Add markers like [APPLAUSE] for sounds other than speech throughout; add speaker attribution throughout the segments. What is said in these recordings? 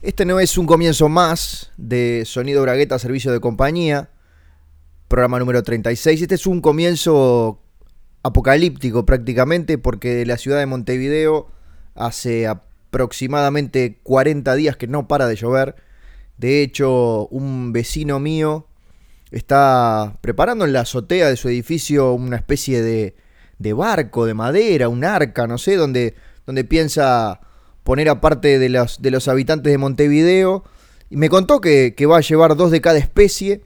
Speaker 1: Este no es un comienzo más de Sonido Bragueta Servicio de Compañía, programa número 36. Este es un comienzo apocalíptico prácticamente porque la ciudad de Montevideo hace aproximadamente 40 días que no para de llover. De hecho, un vecino mío está preparando en la azotea de su edificio una especie de, de barco de madera, un arca, no sé, donde, donde piensa poner aparte de los, de los habitantes de Montevideo. Y me contó que, va a llevar dos de cada especie.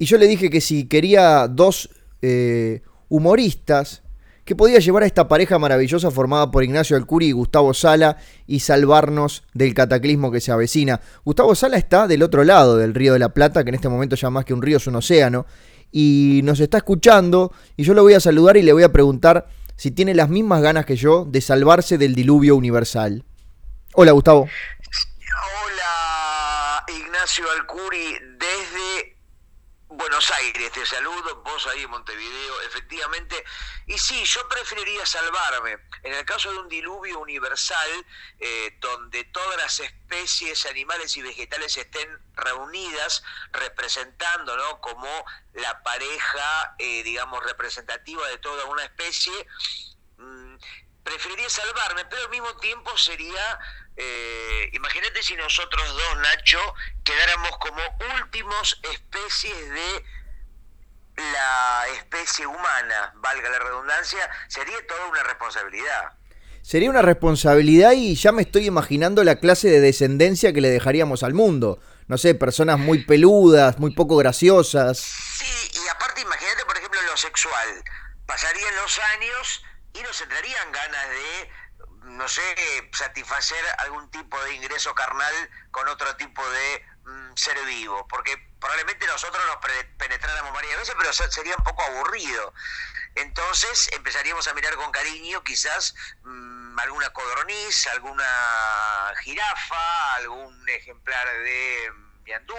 Speaker 1: Y yo le dije que si quería dos eh, humoristas, que podía llevar a esta pareja maravillosa formada por Ignacio Alcuri y Gustavo Sala y salvarnos del cataclismo que se avecina. Gustavo Sala está del otro lado del Río de la Plata, que en este momento ya más que un río es un océano, y nos está escuchando, y yo lo voy a saludar y le voy a preguntar si tiene las mismas ganas que yo de salvarse del diluvio universal. Hola, Gustavo.
Speaker 2: Hola, Ignacio Alcuri, desde Buenos Aires, te saludo, vos ahí en Montevideo, efectivamente. Y sí, yo preferiría salvarme. En el caso de un diluvio universal, eh, donde todas las especies animales y vegetales estén reunidas, representando, ¿no? Como la pareja, eh, digamos, representativa de toda una especie, preferiría salvarme, pero al mismo tiempo sería eh, imagínate si nosotros dos, Nacho, quedáramos como últimos especies de la especie humana, valga la redundancia, sería toda una responsabilidad.
Speaker 1: Sería una responsabilidad y ya me estoy imaginando la clase de descendencia que le dejaríamos al mundo. No sé, personas muy peludas, muy poco graciosas.
Speaker 2: Sí, y aparte imagínate, por ejemplo, lo sexual. Pasarían los años y nos entrarían ganas de no sé, satisfacer algún tipo de ingreso carnal con otro tipo de mm, ser vivo, porque probablemente nosotros nos penetráramos varias veces, pero sería un poco aburrido. Entonces empezaríamos a mirar con cariño quizás mm, alguna codorniz, alguna jirafa, algún ejemplar de miandú,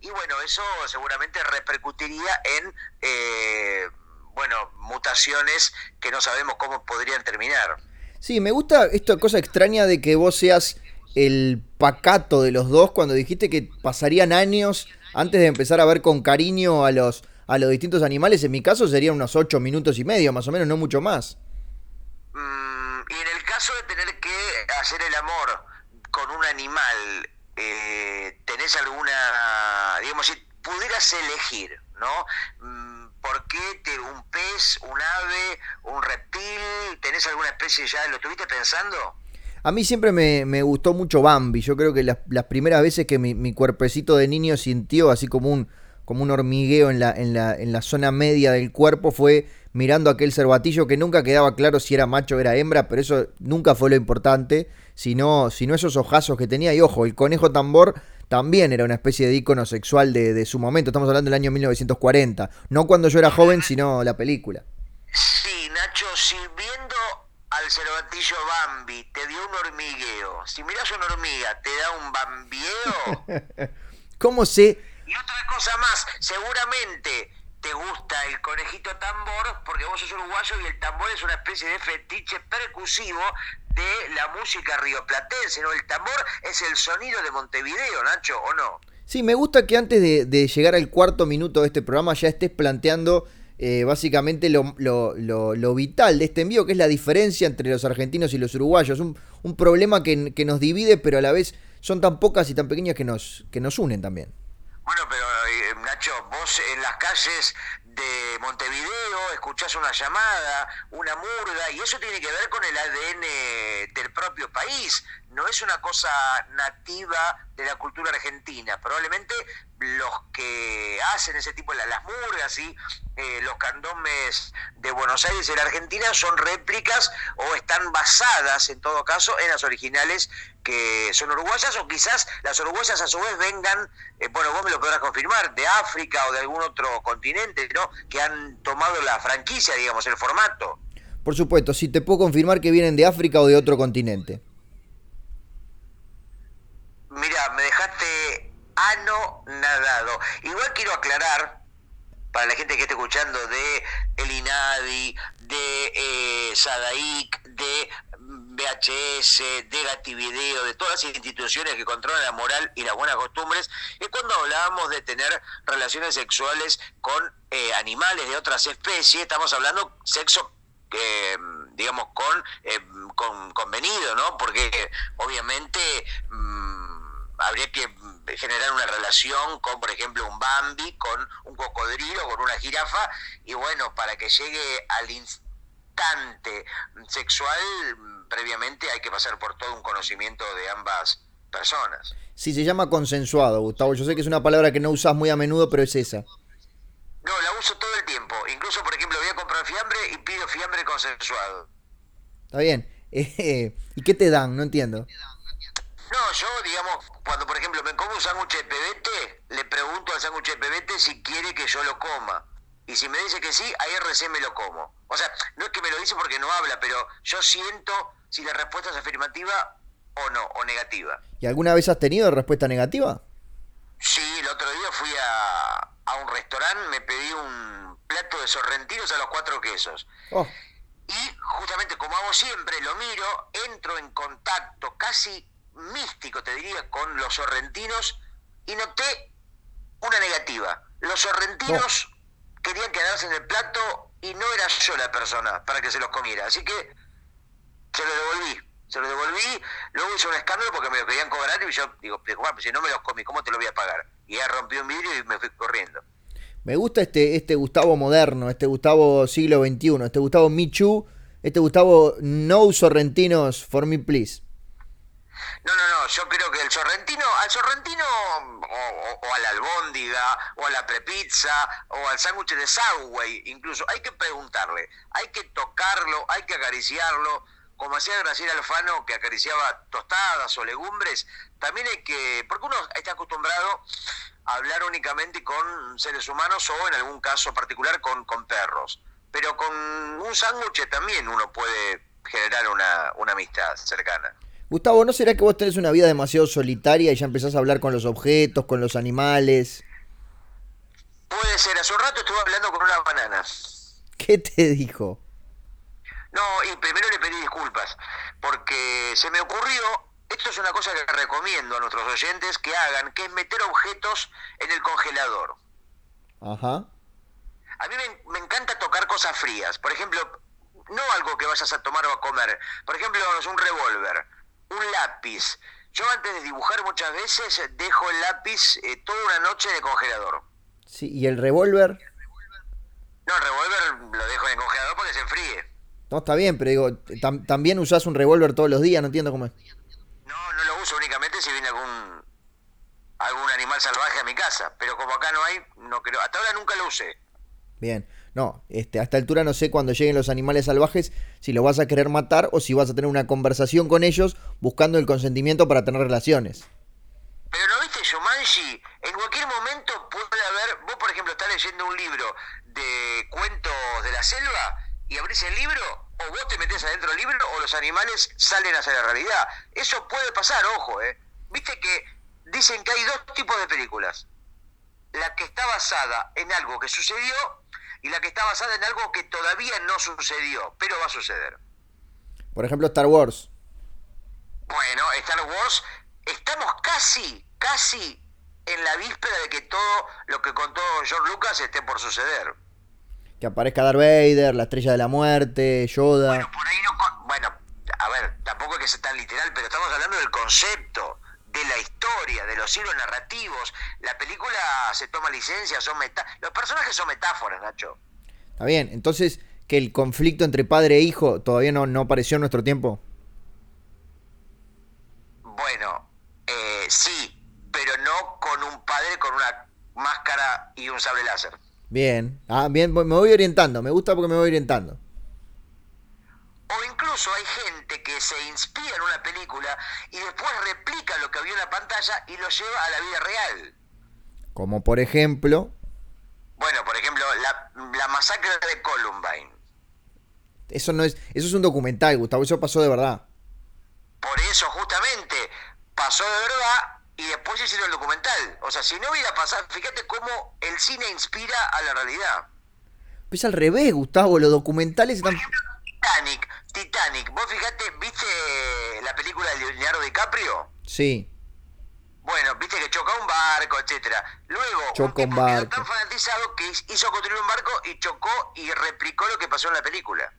Speaker 2: y bueno, eso seguramente repercutiría en... Eh, bueno, mutaciones que no sabemos cómo podrían terminar.
Speaker 1: Sí, me gusta esta cosa extraña de que vos seas el pacato de los dos cuando dijiste que pasarían años antes de empezar a ver con cariño a los, a los distintos animales. En mi caso serían unos ocho minutos y medio, más o menos, no mucho más.
Speaker 2: Mm, y en el caso de tener que hacer el amor con un animal, eh, ¿tenés alguna, digamos, si pudieras elegir, ¿no? ¿Por qué te, un pez, un ave, un reptil? ¿Tenés alguna especie ya? ¿Lo estuviste pensando?
Speaker 1: A mí siempre me, gustó mucho Bambi. Yo creo que las, primeras veces que mi, cuerpecito de niño sintió así como un, como un hormigueo en la, en, la, en la zona media del cuerpo fue mirando aquel cervatillo que nunca quedaba claro si era macho o era hembra, pero eso nunca fue lo importante, sino, sino esos ojazos que tenía. Y ojo, el conejo tambor también era una especie de ícono sexual de, su momento. Estamos hablando del año 1940. No cuando yo era joven, sino la película.
Speaker 2: Sí, Nacho, si viendo al cervatillo Bambi te dio un hormigueo, si miras una hormiga, ¿te da un bambieo? [LAUGHS]
Speaker 1: ¿Cómo sé?
Speaker 2: Y otra cosa más, seguramente te gusta el conejito tambor porque vos sos uruguayo y el tambor es una especie de fetiche percusivo de la música rioplatense, ¿no? El tambor es el sonido de Montevideo, Nacho, ¿o no?
Speaker 1: Sí, me gusta que antes de, llegar al cuarto minuto de este programa ya estés planteando eh, básicamente lo, lo, vital de este envío, que es la diferencia entre los argentinos y los uruguayos. Un, un problema que, que, nos divide, pero a la vez son tan pocas y tan pequeñas que nos, que nos unen también.
Speaker 2: Bueno, pero eh, Nacho, vos en las calles de Montevideo escuchás una llamada, una murga, y eso tiene que ver con el ADN del propio país. No es una cosa nativa de la cultura argentina. Probablemente los que hacen ese tipo de las murgas y eh, los candomes de Buenos Aires y la Argentina son réplicas o están basadas en todo caso en las originales que son uruguayas o quizás las uruguayas a su vez vengan, eh, bueno, vos me lo podrás confirmar, de África o de algún otro continente, ¿no? Que han tomado la franquicia, digamos, el formato.
Speaker 1: Por supuesto, sí, te puedo confirmar que vienen de África o de otro continente.
Speaker 2: Mira, me dejaste ano nadado. Igual quiero aclarar, para la gente que esté escuchando, de El Inadi, de eh, Sadaik, de VHS, de Gativideo, de todas las instituciones que controlan la moral y las buenas costumbres, es cuando hablábamos de tener relaciones sexuales con eh, animales de otras especies, estamos hablando sexo eh, digamos, con, eh, con convenido, ¿no? Porque obviamente mm, habría que generar una relación con, por ejemplo, un Bambi, con un cocodrilo, con una jirafa, y bueno, para que llegue al instante sexual, previamente hay que pasar por todo un conocimiento de ambas personas.
Speaker 1: Sí, se llama consensuado, Gustavo. Yo sé que es una palabra que no usas muy a menudo, pero es esa.
Speaker 2: No, la uso todo el tiempo. Incluso, por ejemplo, voy a comprar fiambre y pido fiambre consensuado.
Speaker 1: Está bien. [LAUGHS] ¿Y qué te dan? No entiendo.
Speaker 2: No, yo, digamos, cuando por ejemplo me como un sándwich de pebete, le pregunto al sándwich de pebete si quiere que yo lo coma. Y si me dice que sí, ahí recién me lo como. O sea, no es que me lo dice porque no habla, pero yo siento si la respuesta es afirmativa o no, o negativa.
Speaker 1: ¿Y alguna vez has tenido respuesta negativa?
Speaker 2: Sí, el otro día fui a, a un restaurante, me pedí un plato de sorrentinos a los cuatro quesos. Oh. Y justamente como hago siempre, lo miro, entro en contacto casi místico, te diría, con los sorrentinos y noté una negativa. Los sorrentinos querían quedarse en el plato y no era yo la persona para que se los comiera. Así que se los devolví. Se los devolví, luego hice un escándalo porque me lo querían cobrar y yo digo, Juan, si no me los comí, ¿cómo te lo voy a pagar? Y ya rompió un vidrio y me fui corriendo.
Speaker 1: Me gusta este, este Gustavo moderno, este Gustavo siglo XXI, este Gustavo Michu, este Gustavo No Sorrentinos for me, please.
Speaker 2: No, no, no, yo creo que el sorrentino, al sorrentino o, a la albóndiga o a la prepizza o al sándwich de Subway, incluso, hay que preguntarle, hay que tocarlo, hay que acariciarlo, como hacía Graciela Alfano que acariciaba tostadas o legumbres, también hay que, porque uno está acostumbrado a hablar únicamente con seres humanos o en algún caso particular con, perros, pero con un sándwich también uno puede generar una amistad cercana.
Speaker 1: Gustavo, ¿no será que vos tenés una vida demasiado solitaria y ya empezás a hablar con los objetos, con los animales?
Speaker 2: Puede ser, hace un rato estuve hablando con una banana.
Speaker 1: ¿Qué te dijo?
Speaker 2: No, y primero le pedí disculpas, porque se me ocurrió, esto es una cosa que recomiendo a nuestros oyentes que hagan, que es meter objetos en el congelador.
Speaker 1: Ajá.
Speaker 2: A mí me, me encanta tocar cosas frías, por ejemplo, no algo que vayas a tomar o a comer, por ejemplo, un revólver un lápiz. Yo antes de dibujar muchas veces dejo el lápiz eh, toda una noche de congelador.
Speaker 1: Sí, ¿y el revólver?
Speaker 2: No, el revólver lo dejo en el congelador porque se enfríe.
Speaker 1: No, está bien, pero digo, ¿también usás un revólver todos los días? No entiendo cómo es.
Speaker 2: No, no lo uso únicamente si viene algún algún animal salvaje a mi casa, pero como acá no hay, no creo, hasta ahora nunca lo usé.
Speaker 1: Bien. No, este, a esta altura no sé cuando lleguen los animales salvajes si los vas a querer matar o si vas a tener una conversación con ellos buscando el consentimiento para tener relaciones.
Speaker 2: Pero no viste Shumanji, en cualquier momento puede haber, vos por ejemplo estás leyendo un libro de cuentos de la selva y abrís el libro o vos te metes adentro del libro o los animales salen hacia la realidad. Eso puede pasar, ojo, eh. Viste que dicen que hay dos tipos de películas. La que está basada en algo que sucedió y la que está basada en algo que todavía no sucedió, pero va a suceder.
Speaker 1: Por ejemplo, Star Wars.
Speaker 2: Bueno, Star Wars, estamos casi, casi en la víspera de que todo lo que contó George Lucas esté por suceder.
Speaker 1: Que aparezca Darth Vader, la estrella de la muerte, Yoda.
Speaker 2: Bueno, por ahí no. Bueno, a ver, tampoco es que sea tan literal, pero estamos hablando del concepto de la historia, de los hilos narrativos. La película se toma licencia, son los personajes son metáforas, Nacho.
Speaker 1: Está bien, entonces que el conflicto entre padre e hijo todavía no, no apareció en nuestro tiempo.
Speaker 2: Bueno, eh, sí, pero no con un padre con una máscara y un sable láser.
Speaker 1: Bien, ah, bien, me voy orientando, me gusta porque me voy orientando.
Speaker 2: O incluso hay gente que se inspira en una película y después replica lo que vio en la pantalla y lo lleva a la vida real.
Speaker 1: Como por ejemplo.
Speaker 2: Bueno, por ejemplo, la, masacre de Columbine.
Speaker 1: Eso no es, eso es un documental, Gustavo, eso pasó de verdad.
Speaker 2: Por eso, justamente, pasó de verdad y después hicieron el documental. O sea, si no hubiera pasado, fíjate cómo el cine inspira a la realidad.
Speaker 1: Pues al revés, Gustavo, los documentales están...
Speaker 2: Titanic Titanic, vos fijate, ¿viste la película de Leonardo DiCaprio?
Speaker 1: Sí.
Speaker 2: Bueno, viste que choca un barco, etcétera. Luego,
Speaker 1: Choca
Speaker 2: un
Speaker 1: un
Speaker 2: tipo quedó
Speaker 1: barco.
Speaker 2: tan fanatizado que hizo construir un barco y chocó y replicó lo que pasó en la película.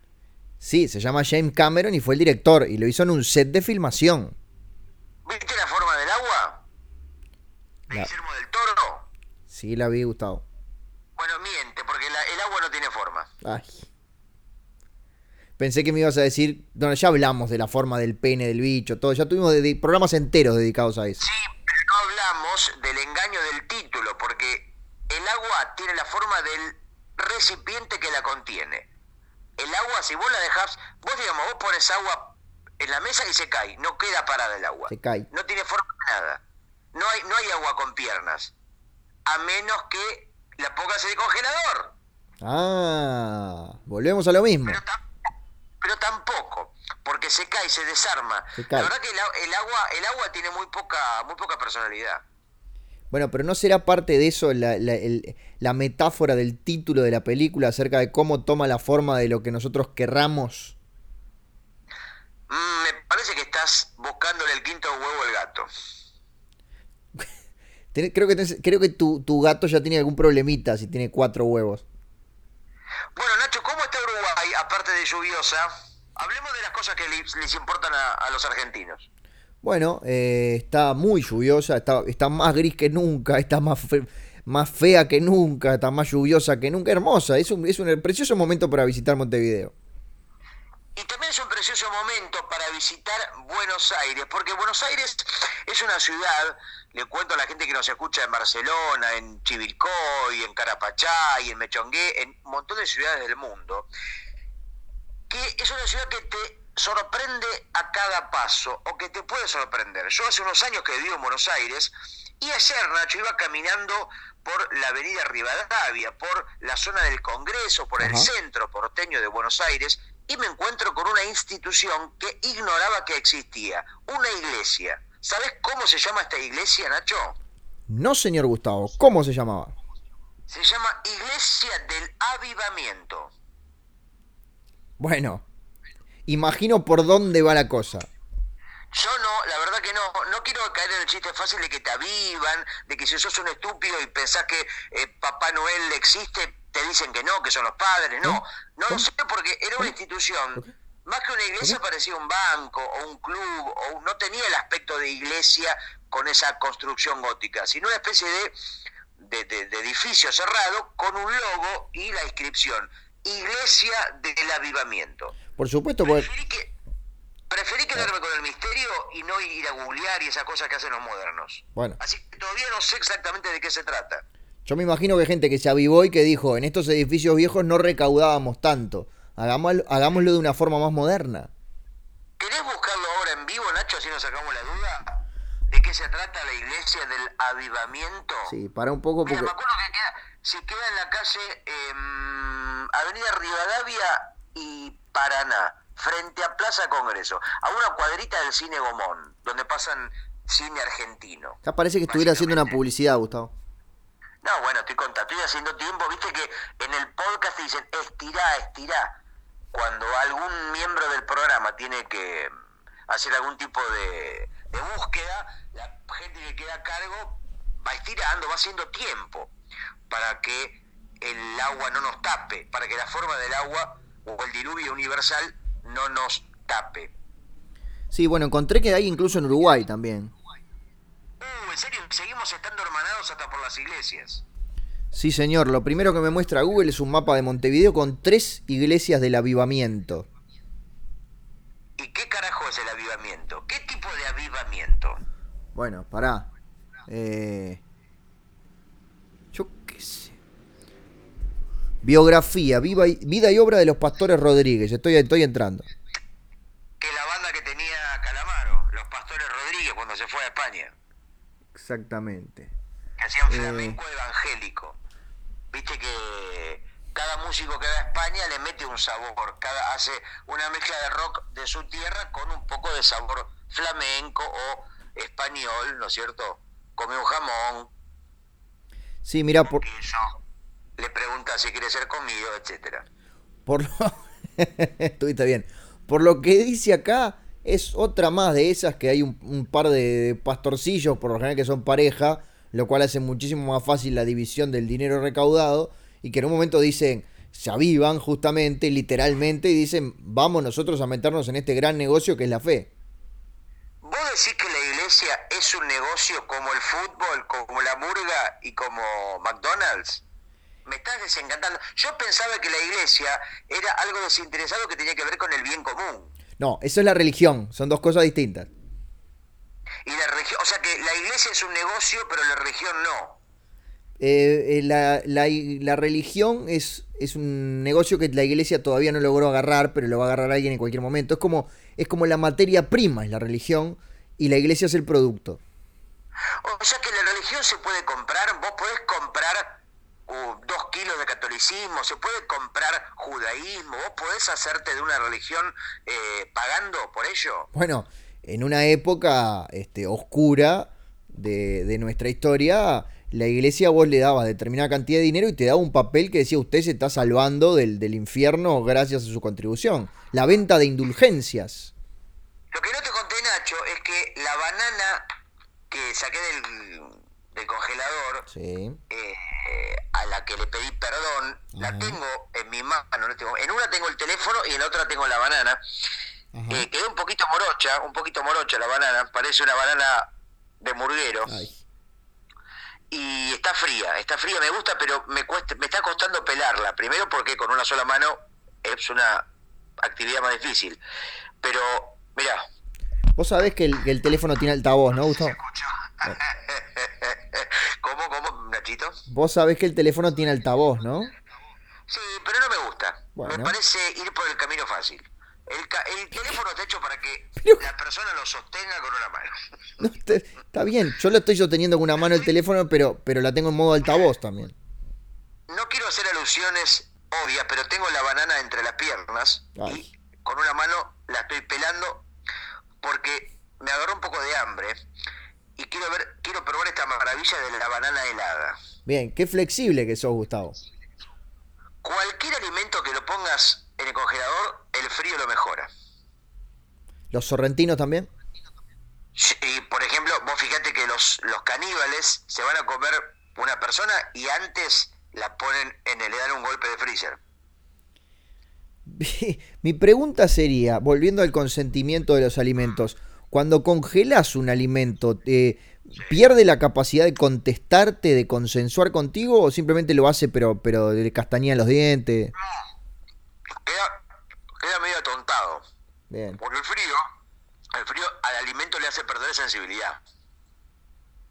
Speaker 1: Sí, se llama James Cameron y fue el director y lo hizo en un set de filmación.
Speaker 2: ¿Viste la forma del agua? ¿De
Speaker 1: La-
Speaker 2: Guillermo del Toro?
Speaker 1: Sí, la vi, Gustavo.
Speaker 2: Bueno, miente, porque la- el agua no tiene forma.
Speaker 1: Ay. Pensé que me ibas a decir. No, ya hablamos de la forma del pene del bicho, todo. Ya tuvimos de- de- programas enteros dedicados a eso.
Speaker 2: Sí, pero no hablamos del engaño del título, porque el agua tiene la forma del recipiente que la contiene. El agua, si vos la dejás, vos digamos, vos pones agua en la mesa y se cae, no queda parada el agua.
Speaker 1: Se cae.
Speaker 2: No tiene forma de nada. No hay, no hay agua con piernas, a menos que la pongas en el congelador.
Speaker 1: Ah, volvemos a lo mismo.
Speaker 2: Pero, pero tampoco, porque se cae, se desarma.
Speaker 1: Se cae.
Speaker 2: La verdad que el, agua, el agua tiene muy poca, muy poca personalidad.
Speaker 1: Bueno, pero ¿no será parte de eso la, la- el- la metáfora del título de la película acerca de cómo toma la forma de lo que nosotros querramos?
Speaker 2: Mm, me parece que estás buscándole el quinto huevo al gato. [LAUGHS]
Speaker 1: Creo que, tenés- creo que tu, tu gato ya tiene algún problemita si tiene cuatro huevos.
Speaker 2: Bueno, Nacho, lluviosa? Hablemos de las cosas que les, les importan a, a los argentinos.
Speaker 1: Bueno, eh, está muy lluviosa, está, está más gris que nunca, está más, fe- más fea que nunca, está más lluviosa que nunca, hermosa. Es un, es un precioso momento para visitar Montevideo.
Speaker 2: Y también es un precioso momento para visitar Buenos Aires, porque Buenos Aires es una ciudad, le cuento a la gente que nos escucha en Barcelona, en Chivilcoy, en Carapachay, en Mechongué, en un montón de ciudades del mundo, que es una ciudad que te sorprende a cada paso, o que te puede sorprender. Yo hace unos años que vivo en Buenos Aires, y ayer, Nacho, iba caminando por la avenida Rivadavia, por la zona del Congreso, por el centro porteño de Buenos Aires, y me encuentro con una institución que ignoraba que existía, una iglesia. ¿Sabes cómo se llama esta iglesia, Nacho?
Speaker 1: No, señor Gustavo, ¿cómo se llamaba?
Speaker 2: Se llama Iglesia del Avivamiento.
Speaker 1: Bueno, imagino por dónde va la cosa.
Speaker 2: Yo no, la verdad que no, no quiero caer en el chiste fácil de que te avivan, de que si sos un estúpido y pensás que eh, Papá Noel existe, te dicen que no, que son los padres, no.
Speaker 1: ¿Eh?
Speaker 2: No lo sé porque era una institución, más que una iglesia
Speaker 1: ¿Por
Speaker 2: parecía un banco o un club, o un- no tenía el aspecto de iglesia con esa construcción gótica, sino una especie de, de, de- de edificio cerrado con un logo y la inscripción, Iglesia del Avivamiento.
Speaker 1: Por supuesto, porque...
Speaker 2: Preferí, que, preferí quedarme con el misterio y no ir a googlear y esas cosas que hacen los modernos.
Speaker 1: Bueno,
Speaker 2: Así que todavía no sé exactamente de qué se trata.
Speaker 1: yo me imagino que hay gente que se avivó y que dijo, en estos edificios viejos no recaudábamos tanto. Hagámoslo, hagámoslo de una forma más moderna.
Speaker 2: ¿Querés buscarlo ahora en vivo, Nacho, así nos sacamos la duda? ¿De qué se trata la iglesia del avivamiento?
Speaker 1: Sí, para un poco
Speaker 2: Mira,
Speaker 1: porque...
Speaker 2: me acuerdo que queda, si queda en la calle em, Avenida Rivadavia y Paraná, frente a Plaza Congreso, a una cuadrita del cine Gomón, donde pasan cine argentino.
Speaker 1: Ya parece que estuviera haciendo una publicidad, Gustavo.
Speaker 2: No, bueno, estoy contando, estoy haciendo tiempo, viste que en el podcast te dicen estirá, estirá. Cuando algún miembro del programa tiene que hacer algún tipo de, de búsqueda, la gente que queda a cargo va estirando, va haciendo tiempo para que el agua no nos tape, para que la forma del agua o el diluvio universal no nos tape.
Speaker 1: Sí, bueno, encontré que hay incluso en Uruguay también.
Speaker 2: Uh, en serio, seguimos estando hermanados hasta por las iglesias.
Speaker 1: Sí, señor, lo primero que me muestra Google es un mapa de Montevideo con tres iglesias del avivamiento.
Speaker 2: ¿Y qué carajo es el avivamiento? ¿Qué tipo de avivamiento?
Speaker 1: Bueno, pará. Eh, yo qué sé. Biografía, viva y- vida y obra de los pastores Rodríguez. Estoy, estoy entrando.
Speaker 2: Que la banda que tenía Calamaro, los Pastores Rodríguez, cuando se fue a España,
Speaker 1: Exactamente.
Speaker 2: que hacían
Speaker 1: Eh.
Speaker 2: flamenco evangélico. Viste que cada músico que va a España le mete un sabor, cada hace una mezcla de rock de su tierra con un poco de sabor flamenco o español, ¿no es cierto? Come un jamón,
Speaker 1: Sí, mira, por,
Speaker 2: queso, le pregunta si quiere ser comido, etcétera.
Speaker 1: por lo... [LAUGHS] Estuviste bien. por lo que dice acá, es otra más de esas que hay un, par de pastorcillos, por lo general que son pareja, lo cual hace muchísimo más fácil la división del dinero recaudado y que en un momento dicen, se avivan justamente, literalmente, y dicen, vamos nosotros a meternos en este gran negocio que es la fe.
Speaker 2: ¿Vos decís que la iglesia es un negocio como el fútbol, como la murga y como McDonald's? Me estás desencantando. Yo pensaba que la iglesia era algo desinteresado que tenía que ver con el bien común.
Speaker 1: No, eso es la religión, son dos cosas distintas.
Speaker 2: Y la religión, o sea que la iglesia es un negocio, pero la religión no.
Speaker 1: Eh, eh, la, la, religión es, es un negocio que la iglesia todavía no logró agarrar, pero lo va a agarrar alguien en cualquier momento. Es como, es como la materia prima, es la religión, y la iglesia es el producto.
Speaker 2: O sea que la religión se puede comprar, vos podés comprar dos kilos de catolicismo, se puede comprar judaísmo, vos podés hacerte de una religión eh, pagando por ello.
Speaker 1: Bueno, en una época este, oscura de, de, nuestra historia, la iglesia vos le dabas determinada cantidad de dinero y te daba un papel que decía usted se está salvando del, del infierno gracias a su contribución. La venta de indulgencias.
Speaker 2: Lo que no te conté, Nacho, es que la banana que saqué del del congelador, eh, a la que le pedí perdón, la tengo en mi mano. En una tengo el teléfono y en otra tengo la banana. Eh, quedó un poquito morocha, un poquito morocha la banana, parece una banana de murguero. Y está fría, está fría, me gusta, pero me cuesta, me está costando pelarla. Primero porque con una sola mano es una actividad más difícil. Pero, mira.
Speaker 1: Vos sabés que el, que el teléfono tiene altavoz, ¿no, Gustavo? Vos sabés que el teléfono tiene altavoz, ¿no?
Speaker 2: Sí, pero no me gusta. Me parece ir por el camino fácil. El, teléfono está hecho para que la persona lo sostenga con una mano. [LAUGHS]
Speaker 1: está bien, yo lo estoy sosteniendo con una mano el teléfono, pero, pero la tengo en modo altavoz también.
Speaker 2: No quiero hacer alusiones obvias, pero tengo la banana entre las piernas y con una mano la estoy pelando porque me agarró un poco de hambre y quiero ver, quiero probar esta maravilla de la banana helada.
Speaker 1: Bien, qué flexible que sos, Gustavo.
Speaker 2: Cualquier alimento que lo pongas en el congelador, el frío lo mejora.
Speaker 1: ¿Los sorrentinos también?
Speaker 2: Sí, por ejemplo, vos fíjate que los, los caníbales se van a comer una persona y antes la ponen en el, le dan un golpe de freezer. [LAUGHS]
Speaker 1: Mi pregunta sería, volviendo al consentimiento de los alimentos, cuando congelas un alimento, eh, ¿pierde la capacidad de contestarte, de consensuar contigo o simplemente lo hace pero, pero le castañean los dientes?
Speaker 2: Queda, queda medio atontado. Bien. Porque el frío, el frío al alimento le hace perder sensibilidad.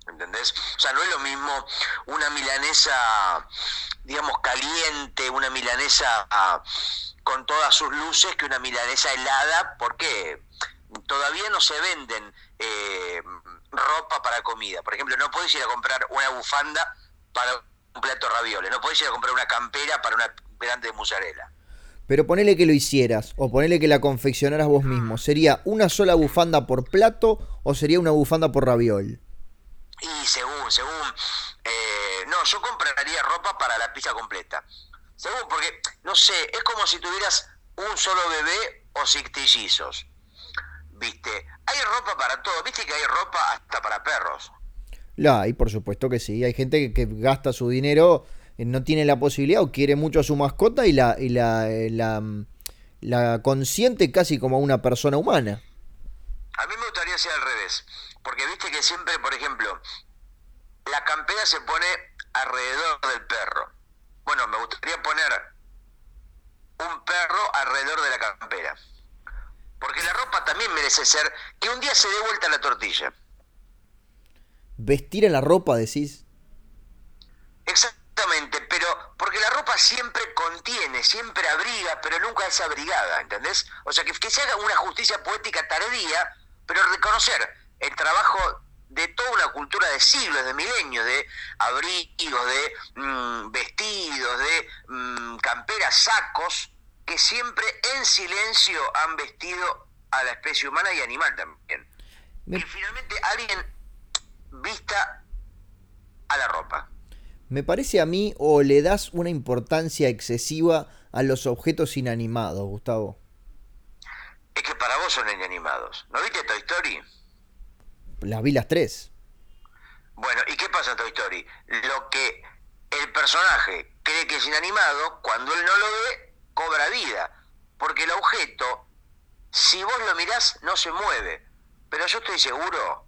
Speaker 2: ¿Entendés? O sea, no es lo mismo una milanesa, digamos, caliente, una milanesa ah, con todas sus luces que una milanesa helada. ¿Por qué? Todavía no se venden eh, ropa para comida. Por ejemplo, no puedes ir a comprar una bufanda para un plato ravioles, no puedes ir a comprar una campera para una grande mozzarella.
Speaker 1: Pero ponele que lo hicieras, o ponele que la confeccionaras vos mismo. ¿Sería una sola bufanda por plato o sería una bufanda por raviol?
Speaker 2: Y según, según. Eh, no, yo compraría ropa para la pizza completa. Según, porque, no sé, es como si tuvieras un solo bebé o sextillizos. ¿Viste? Hay ropa para todo, ¿viste que hay ropa hasta para perros?
Speaker 1: La hay, por supuesto que sí. Hay gente que, gasta su dinero, eh, no tiene la posibilidad o quiere mucho a su mascota y la, y la, eh, la, la consiente casi como una persona humana.
Speaker 2: A mí me gustaría ser al revés, porque viste que siempre, por ejemplo, la campera se pone alrededor del perro. Bueno, me gustaría poner un perro alrededor de la campera. Porque la ropa también merece ser que un día se dé vuelta la tortilla.
Speaker 1: ¿Vestir en la ropa, decís?
Speaker 2: Exactamente, pero porque la ropa siempre contiene, siempre abriga, pero nunca es abrigada, ¿entendés? O sea, que, que se haga una justicia poética tardía, pero reconocer el trabajo de toda una cultura de siglos, de milenios, de abrigos, de mm, vestidos, de mm, camperas, sacos, que siempre en silencio han vestido a la especie humana y animal también. Y finalmente alguien vista a la ropa.
Speaker 1: Me parece a mí o le das una importancia excesiva a los objetos inanimados, Gustavo.
Speaker 2: o en animados? ¿No viste Toy Story?
Speaker 1: Las vi las tres.
Speaker 2: Bueno, ¿y qué pasa en Toy Story? Lo que el personaje cree que es inanimado, cuando él no lo ve, cobra vida. Porque el objeto, si vos lo mirás, no se mueve. Pero yo estoy seguro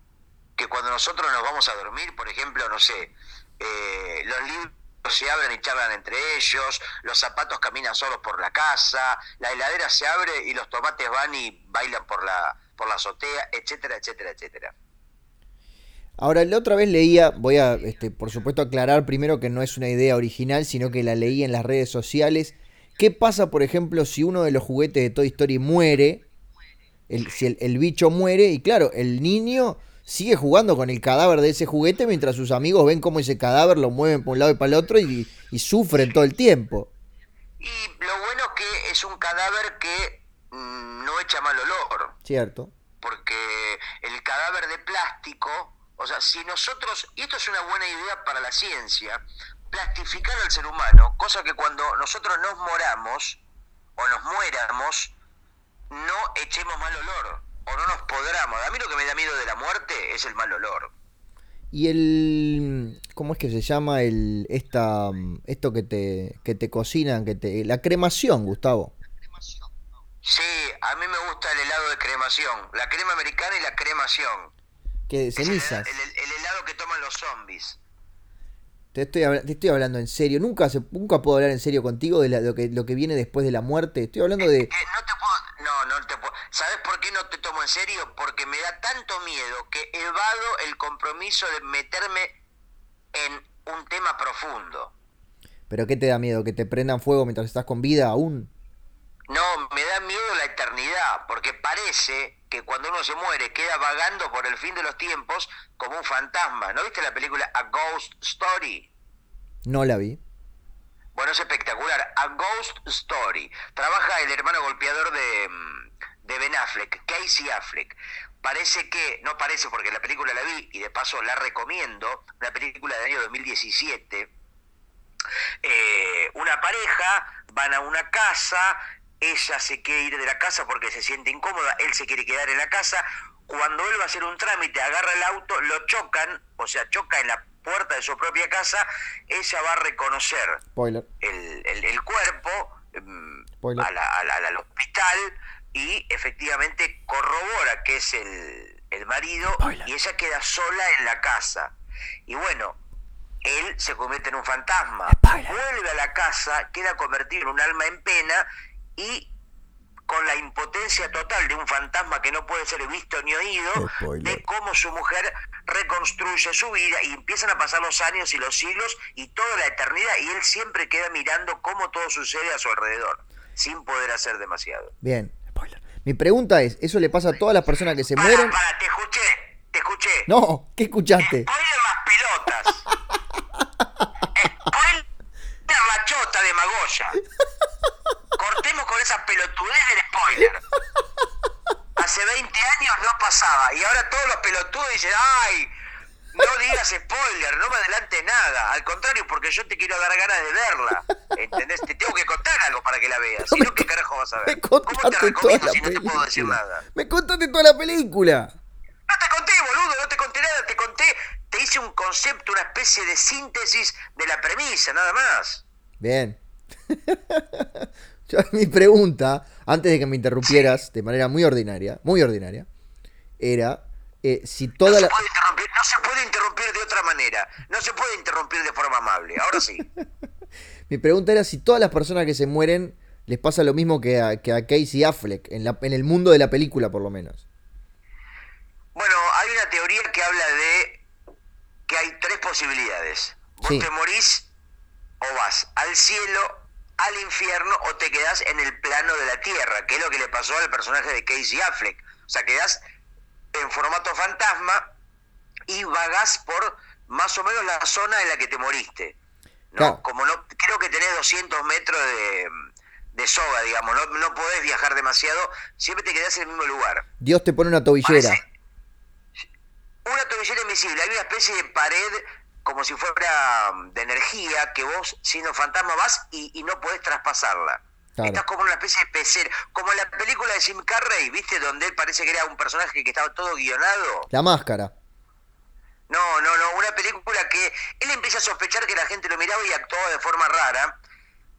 Speaker 2: que cuando nosotros nos vamos a dormir, por ejemplo, no sé, eh, los libros se abren y charlan entre ellos, los zapatos caminan solos por la casa, la heladera se abre y los tomates van y bailan por la, por la azotea, etcétera, etcétera, etcétera.
Speaker 1: Ahora, la otra vez leía, voy a, este, por supuesto, aclarar primero que no es una idea original, sino que la leí en las redes sociales. ¿Qué pasa, por ejemplo, si uno de los juguetes de Toy Story muere? El, si el bicho muere y claro, el niño sigue jugando con el cadáver de ese juguete mientras sus amigos ven cómo ese cadáver lo mueven por un lado y para el otro y, sufren todo el tiempo.
Speaker 2: Y lo bueno es que es un cadáver que mm, no echa mal olor.
Speaker 1: Cierto.
Speaker 2: Porque el cadáver de plástico, o sea, si nosotros, y esto es una buena idea para la ciencia, plastificar al ser humano, cosa que cuando nosotros nos moramos o nos muéramos, no echemos mal olor o no nos podramos. A mí lo que me da miedo de la muerte es el mal olor.
Speaker 1: Y el ¿cómo es que se llama el esta esto que te que te cocinan, que te la cremación, Gustavo?
Speaker 2: Sí, a mí me gusta el helado de cremación, la crema americana y la cremación.
Speaker 1: ¿Qué cenizas?
Speaker 2: el helado que toman los zombies.
Speaker 1: Te estoy, te estoy hablando en serio. Nunca se, nunca puedo hablar en serio contigo de, lo, que, lo que viene después de la muerte. Estoy hablando de.
Speaker 2: no te puedo. No, no te puedo. ¿Sabes por qué no te tomo en serio? Porque me da tanto miedo que evado el compromiso de meterme en un tema profundo.
Speaker 1: ¿Pero qué te da miedo? ¿Que te prendan fuego mientras estás con vida aún?
Speaker 2: No, me da miedo la eternidad, porque parece que cuando uno se muere queda vagando por el fin de los tiempos como un fantasma. ¿No viste la película A Ghost Story?
Speaker 1: No la vi.
Speaker 2: Bueno, es espectacular. A Ghost Story. Trabaja el hermano golpeador de, de Ben Affleck, Casey Affleck. Parece que, no parece porque la película la vi y de paso la recomiendo, una película del año 2017. Eh, una pareja van a una casa ella se quiere ir de la casa porque se siente incómoda, él se quiere quedar en la casa. Cuando él va a hacer un trámite, agarra el auto, lo chocan, o sea, choca en la puerta de su propia casa, ella va a reconocer el, cuerpo em, al hospital y efectivamente corrobora que es el, el marido y ella queda sola en la casa. Y bueno, él se convierte en un fantasma, vuelve a la casa, queda convertido en un alma en pena y con la impotencia total de un fantasma que no puede ser visto ni oído, de cómo su mujer reconstruye su vida y empiezan a pasar los años y los siglos y toda la eternidad y él siempre queda mirando cómo todo sucede a su alrededor, sin poder hacer demasiado.
Speaker 1: Bien, Mi pregunta es, ¿eso le pasa a todas las personas que se mueren?
Speaker 2: Para, te escuché, te escuché.
Speaker 1: No, ¿qué escuchaste?
Speaker 2: Spoiler las pelotas. Spoiler la chota de Magoya cortemos con esa pelotudez del spoiler. Hace 20 años no pasaba y ahora todos los pelotudos dicen, ay, no digas spoiler, no me adelante nada. Al contrario, porque yo te quiero dar ganas de verla. ¿Entendés? Te tengo que contar algo para que la veas. Si no, ¿qué carajo vas a ver? ¿Cómo te recomiendo si no te puedo decir nada?
Speaker 1: Me contaste toda la película.
Speaker 2: No te conté, boludo, no te conté nada. Te conté, te hice un concepto, una especie de síntesis de la premisa, nada más.
Speaker 1: Bien. [LAUGHS] [LAUGHS] mi pregunta, antes de que me interrumpieras de manera muy ordinaria, muy ordinaria, era eh, si toda
Speaker 2: no Se puede no se puede interrumpir de otra manera, no se puede interrumpir de forma amable, ahora sí. [LAUGHS]
Speaker 1: mi pregunta era si todas las personas que se mueren les pasa lo mismo que a, que a Casey Affleck, en, la, en el mundo de la película por lo menos.
Speaker 2: Bueno, hay una teoría que habla de que hay tres posibilidades. Vos te morís o vas al cielo al infierno o te quedas en el plano de la tierra, que es lo que le pasó al personaje de Casey Affleck. O sea, quedas en formato fantasma y vagás por más o menos la zona en la que te moriste. ¿no? Como no, creo que tenés 200 metros de, soga, digamos, no, no, podés viajar demasiado, siempre te quedás en el mismo lugar.
Speaker 1: Dios te pone una tobillera.
Speaker 2: una tobillera invisible, hay una especie de pared como si fuera mm, de energía, que vos siendo fantasma vas y, no podés traspasarla. Estás como una especie de pecera. Como la película de Jim Carrey, ¿viste? Donde él parece que era un personaje que estaba todo guionado.
Speaker 1: La máscara.
Speaker 2: No, no, no. Una película que él empieza a sospechar que la gente lo miraba y actuaba de forma rara.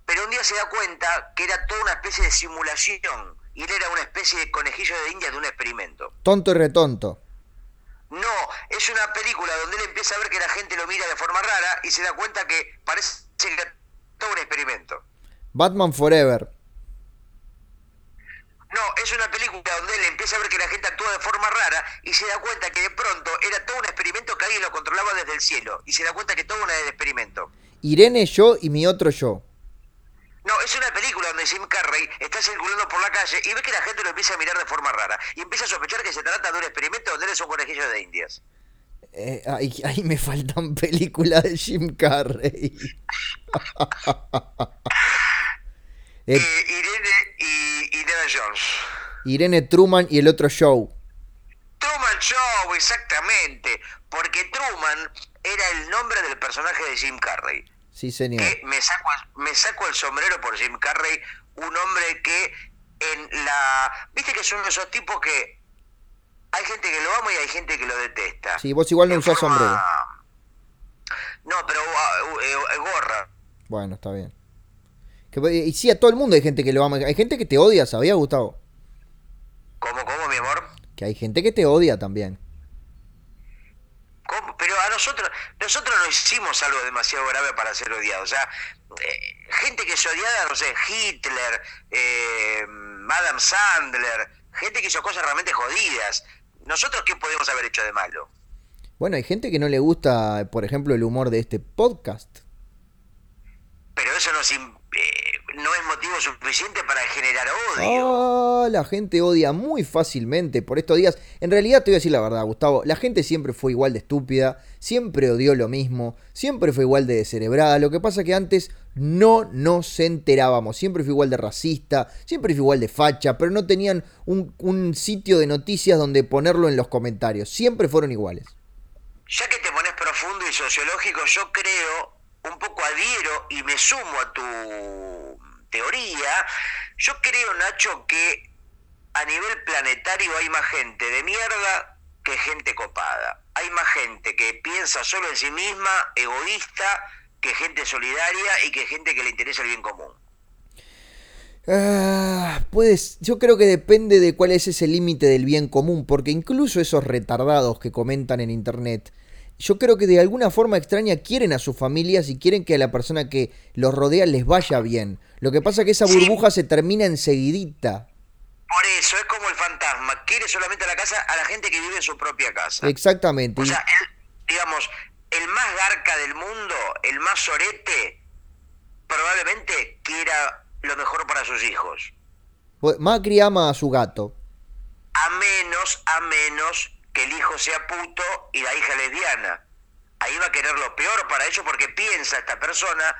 Speaker 2: Pero un día se da cuenta que era toda una especie de simulación. Y él era una especie de conejillo de India de un experimento.
Speaker 1: Tonto y retonto.
Speaker 2: No, es una película donde él empieza a ver que la gente lo mira de forma rara y se da cuenta que parece que era todo un experimento.
Speaker 1: Batman Forever.
Speaker 2: No, es una película donde él empieza a ver que la gente actúa de forma rara y se da cuenta que de pronto era todo un experimento que alguien lo controlaba desde el cielo. Y se da cuenta que todo un experimento.
Speaker 1: Irene, yo y mi otro yo.
Speaker 2: No, es una película donde Jim Carrey está circulando por la calle y ve que la gente lo empieza a mirar de forma rara. Y empieza a sospechar que se trata de un experimento donde él es un conejillo de indias.
Speaker 1: Eh, ahí, me faltan [LAUGHS] películas de Jim Carrey. [LAUGHS]
Speaker 2: Eh, Irene y Indiana Jones.
Speaker 1: Irene Truman y el otro show.
Speaker 2: Truman Show, exactamente. Porque Truman era el nombre del personaje de Jim Carrey.
Speaker 1: Sí, señor.
Speaker 2: me, saco, me saco el sombrero por Jim Carrey, un hombre que en la... Viste que son esos tipos que hay gente que lo ama y hay gente que lo detesta.
Speaker 1: Sí, vos igual no usás sombrero.
Speaker 2: No, pero uh, eh, eh, gorra.
Speaker 1: Bueno, está bien. y sí, a todo el mundo hay gente que lo ama. Hay gente que te odia, ¿sabía, Gustavo?
Speaker 2: ¿Cómo, cómo, mi amor?
Speaker 1: Que hay gente que te odia también.
Speaker 2: Pero a nosotros, nosotros no hicimos algo demasiado grave para ser odiados. O sea, eh, gente que se odiada, no sé, Hitler, eh, Adam Sandler, gente que hizo cosas realmente jodidas. ¿Nosotros qué podemos haber hecho de malo?
Speaker 1: Bueno, hay gente que no le gusta, por ejemplo, el humor de este podcast.
Speaker 2: Pero eso no, no es motivo suficiente para generar odio.
Speaker 1: Oh, la gente odia muy fácilmente por estos días. En realidad te voy a decir la verdad, Gustavo. La gente siempre fue igual de estúpida, siempre odió lo mismo, siempre fue igual de descerebrada. Lo que pasa que antes no nos enterábamos. Siempre fue igual de racista, siempre fue igual de facha, pero no tenían un, un sitio de noticias donde ponerlo en los comentarios. Siempre fueron iguales.
Speaker 2: Ya que te pones profundo y sociológico, yo creo, un poco adhiero y me sumo a tu teoría, yo creo, Nacho, que a nivel planetario hay más gente de mierda que gente copada. Hay más gente que piensa solo en sí misma, egoísta, que gente solidaria y que gente que le interesa el bien común.
Speaker 1: Ah, pues yo creo que depende de cuál es ese límite del bien común, porque incluso esos retardados que comentan en internet yo creo que de alguna forma extraña quieren a sus familias y quieren que a la persona que los rodea les vaya bien. Lo que pasa es que esa burbuja se termina enseguidita.
Speaker 2: Por eso, es como el fantasma, quiere solamente a la casa a la gente que vive en su propia casa.
Speaker 1: Exactamente.
Speaker 2: O sea, digamos, el más garca del mundo, el más sorete, probablemente quiera lo mejor para sus hijos.
Speaker 1: Macri ama a su gato.
Speaker 2: A menos, a menos que el hijo sea puto y la hija lesbiana. Ahí va a querer lo peor para ellos porque piensa esta persona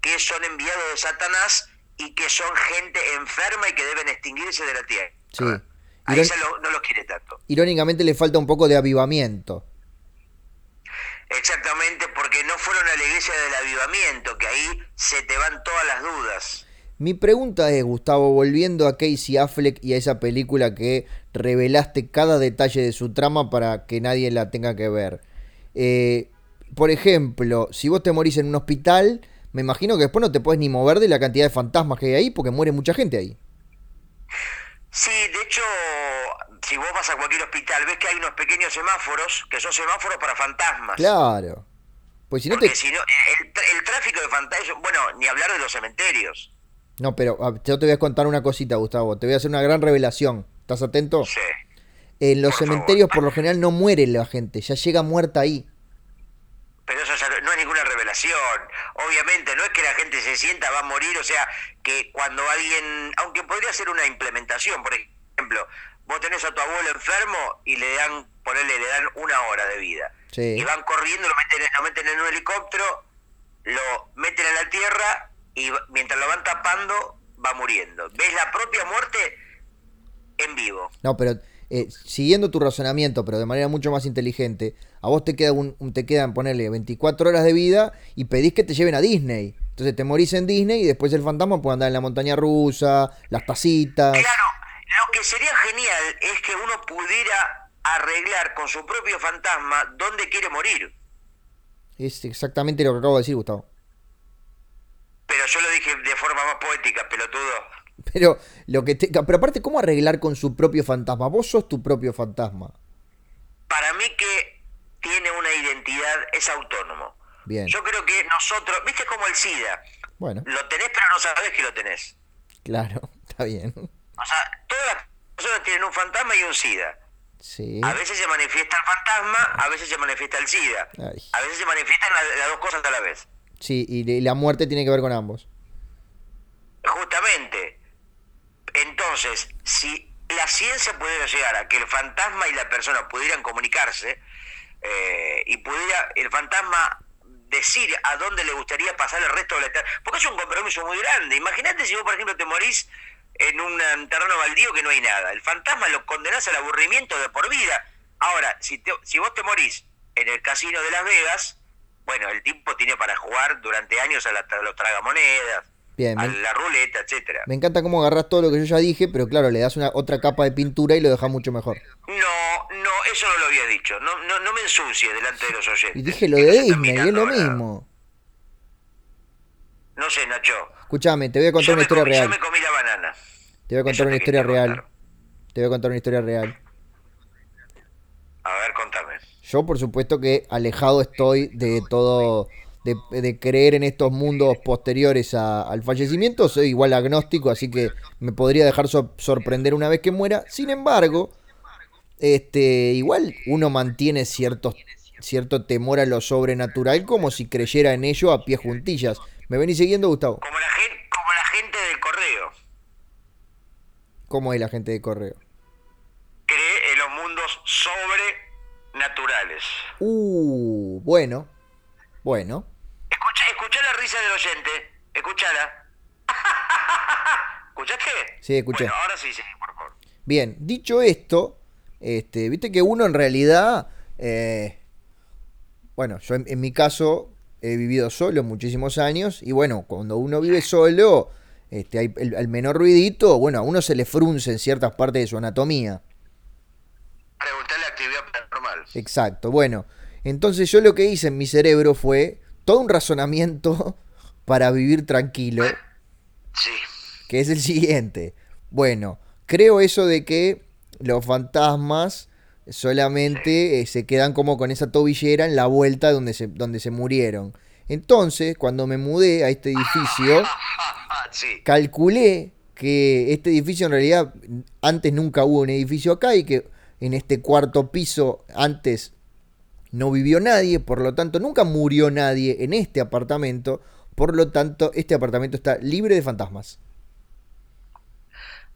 Speaker 2: que son enviados de Satanás y que son gente enferma y que deben extinguirse de la tierra. Sí. Ahí no los quiere tanto.
Speaker 1: Irónicamente le falta un poco de avivamiento.
Speaker 2: Exactamente, porque no fueron a la iglesia del avivamiento, que ahí se te van todas las dudas.
Speaker 1: Mi pregunta es, Gustavo, volviendo a Casey Affleck y a esa película que revelaste cada detalle de su trama para que nadie la tenga que ver. Eh, por ejemplo, si vos te morís en un hospital, me imagino que después no te puedes ni mover de la cantidad de fantasmas que hay ahí porque muere mucha gente ahí.
Speaker 2: Sí, de hecho, si vos vas a cualquier hospital, ves que hay unos pequeños semáforos que son semáforos para fantasmas.
Speaker 1: Claro.
Speaker 2: Pues si no Porque si no, el, el tráfico de fantasmas, bueno, ni hablar de los cementerios.
Speaker 1: No, pero ah, yo te voy a contar una cosita, Gustavo. Te voy a hacer una gran revelación. ¿Estás atento?
Speaker 2: Sí.
Speaker 1: En los cementerios por lo general no muere la gente, ya llega muerta ahí.
Speaker 2: Pero eso no es ninguna revelación. Obviamente, no es que la gente se sienta, va a morir, o sea, que cuando alguien, aunque podría ser una implementación, por ejemplo, vos tenés a tu abuelo enfermo y le dan, ponerle, le dan una hora de vida. Sí. Y van corriendo, lo meten, lo meten en un helicóptero, lo meten en la tierra y mientras lo van tapando va muriendo. ¿Ves la propia muerte en vivo?
Speaker 1: No, pero eh, siguiendo tu razonamiento, pero de manera mucho más inteligente, a vos te, queda un, te quedan, ponerle 24 horas de vida y pedís que te lleven a Disney. Entonces te morís en Disney y después el fantasma puede andar en la montaña rusa, las tacitas.
Speaker 2: Claro, lo que sería genial es que uno pudiera arreglar con su propio fantasma dónde quiere morir.
Speaker 1: Es exactamente lo que acabo de decir, Gustavo.
Speaker 2: Pero yo lo dije de forma más poética, pelotudo.
Speaker 1: Pero lo que te, pero aparte, ¿cómo arreglar con su propio fantasma? Vos sos tu propio fantasma.
Speaker 2: Para mí que tiene una identidad, es autónomo.
Speaker 1: Bien.
Speaker 2: Yo creo que nosotros, viste como el SIDA,
Speaker 1: Bueno,
Speaker 2: lo tenés pero no sabés que lo tenés.
Speaker 1: claro, [LAUGHS] está bien.
Speaker 2: O sea, todas las personas tienen un fantasma y un SIDA.
Speaker 1: Sí.
Speaker 2: A veces se manifiesta el fantasma, a veces se manifiesta el SIDA.
Speaker 1: Ay.
Speaker 2: A veces se manifiestan la- las dos cosas a la vez.
Speaker 1: Sí, y la muerte tiene que ver con ambos.
Speaker 2: Justamente. Entonces, si la ciencia pudiera llegar a que el fantasma y la persona pudieran comunicarse eh, y pudiera el fantasma decir a dónde le gustaría pasar el resto de la eternidad, porque es un compromiso muy grande. Imagínate si vos, por ejemplo, te morís en un terreno baldío que no hay nada. El fantasma lo condenás al aburrimiento de por vida. Ahora, si, te- si vos te morís en el casino de Las Vegas, bueno, el tipo tiene para jugar durante años a, la- a los tragamonedas,
Speaker 1: Bien,
Speaker 2: a
Speaker 1: me,
Speaker 2: la ruleta, etcétera.
Speaker 1: me encanta cómo agarrás todo lo que yo ya dije, pero claro, le das una otra capa de pintura y lo dejas mucho mejor.
Speaker 2: No, no, eso no lo había dicho. No, no, no me ensucie delante de los oyentes.
Speaker 1: Y dije lo de Disney, es lo
Speaker 2: ahora.
Speaker 1: mismo.
Speaker 2: No sé, Nacho.
Speaker 1: Escuchame, te voy a contar
Speaker 2: Yo
Speaker 1: una historia
Speaker 2: comí, yo
Speaker 1: real.
Speaker 2: me comí la banana.
Speaker 1: Te voy a
Speaker 2: Eso
Speaker 1: contar una historia real.
Speaker 2: contar.
Speaker 1: Te voy a contar una historia real.
Speaker 2: A ver, contame.
Speaker 1: Yo, por supuesto, que alejado estoy de todo, de, de creer en estos mundos posteriores a- al fallecimiento. Soy igual agnóstico, así que me podría dejar sor- sorprender una vez que muera. Sin embargo, este, igual uno mantiene ciertos, cierto temor a lo sobrenatural, como si creyera en ello a pie juntillas. ¿Me venís siguiendo, Gustavo?
Speaker 2: Como la, gente, como la gente del correo.
Speaker 1: ¿Cómo es la gente de correo?
Speaker 2: Cree en los mundos sobrenaturales.
Speaker 1: Uh, bueno, bueno.
Speaker 2: Escucha, escucha la risa del oyente. Escúchala. [LAUGHS] ¿Escuchaste?
Speaker 1: Sí, escuché.
Speaker 2: Bueno, ahora sí, sí, por favor.
Speaker 1: Bien, dicho esto, este, viste que uno en realidad, eh, bueno, yo en, en mi caso he vivido solo muchísimos años y bueno, cuando uno vive solo, este, hay el, el menor ruidito, bueno, a uno se le frunce en ciertas partes de su anatomía.
Speaker 2: Preguntarle actividad paranormal.
Speaker 1: Exacto, bueno, entonces yo lo que hice en mi cerebro fue todo un razonamiento para vivir tranquilo.
Speaker 2: Sí.
Speaker 1: que es el [LAUGHS] siguiente. Bueno, creo eso de que los fantasmas solamente eh, se quedan como con esa tobillera en la vuelta donde se, donde se murieron. Entonces, cuando me mudé a este edificio, [LAUGHS]
Speaker 2: sí.
Speaker 1: calculé que este edificio en realidad antes nunca hubo un edificio acá y que en este cuarto piso antes no vivió nadie, por lo tanto nunca murió nadie en este apartamento, por lo tanto este apartamento está libre de fantasmas.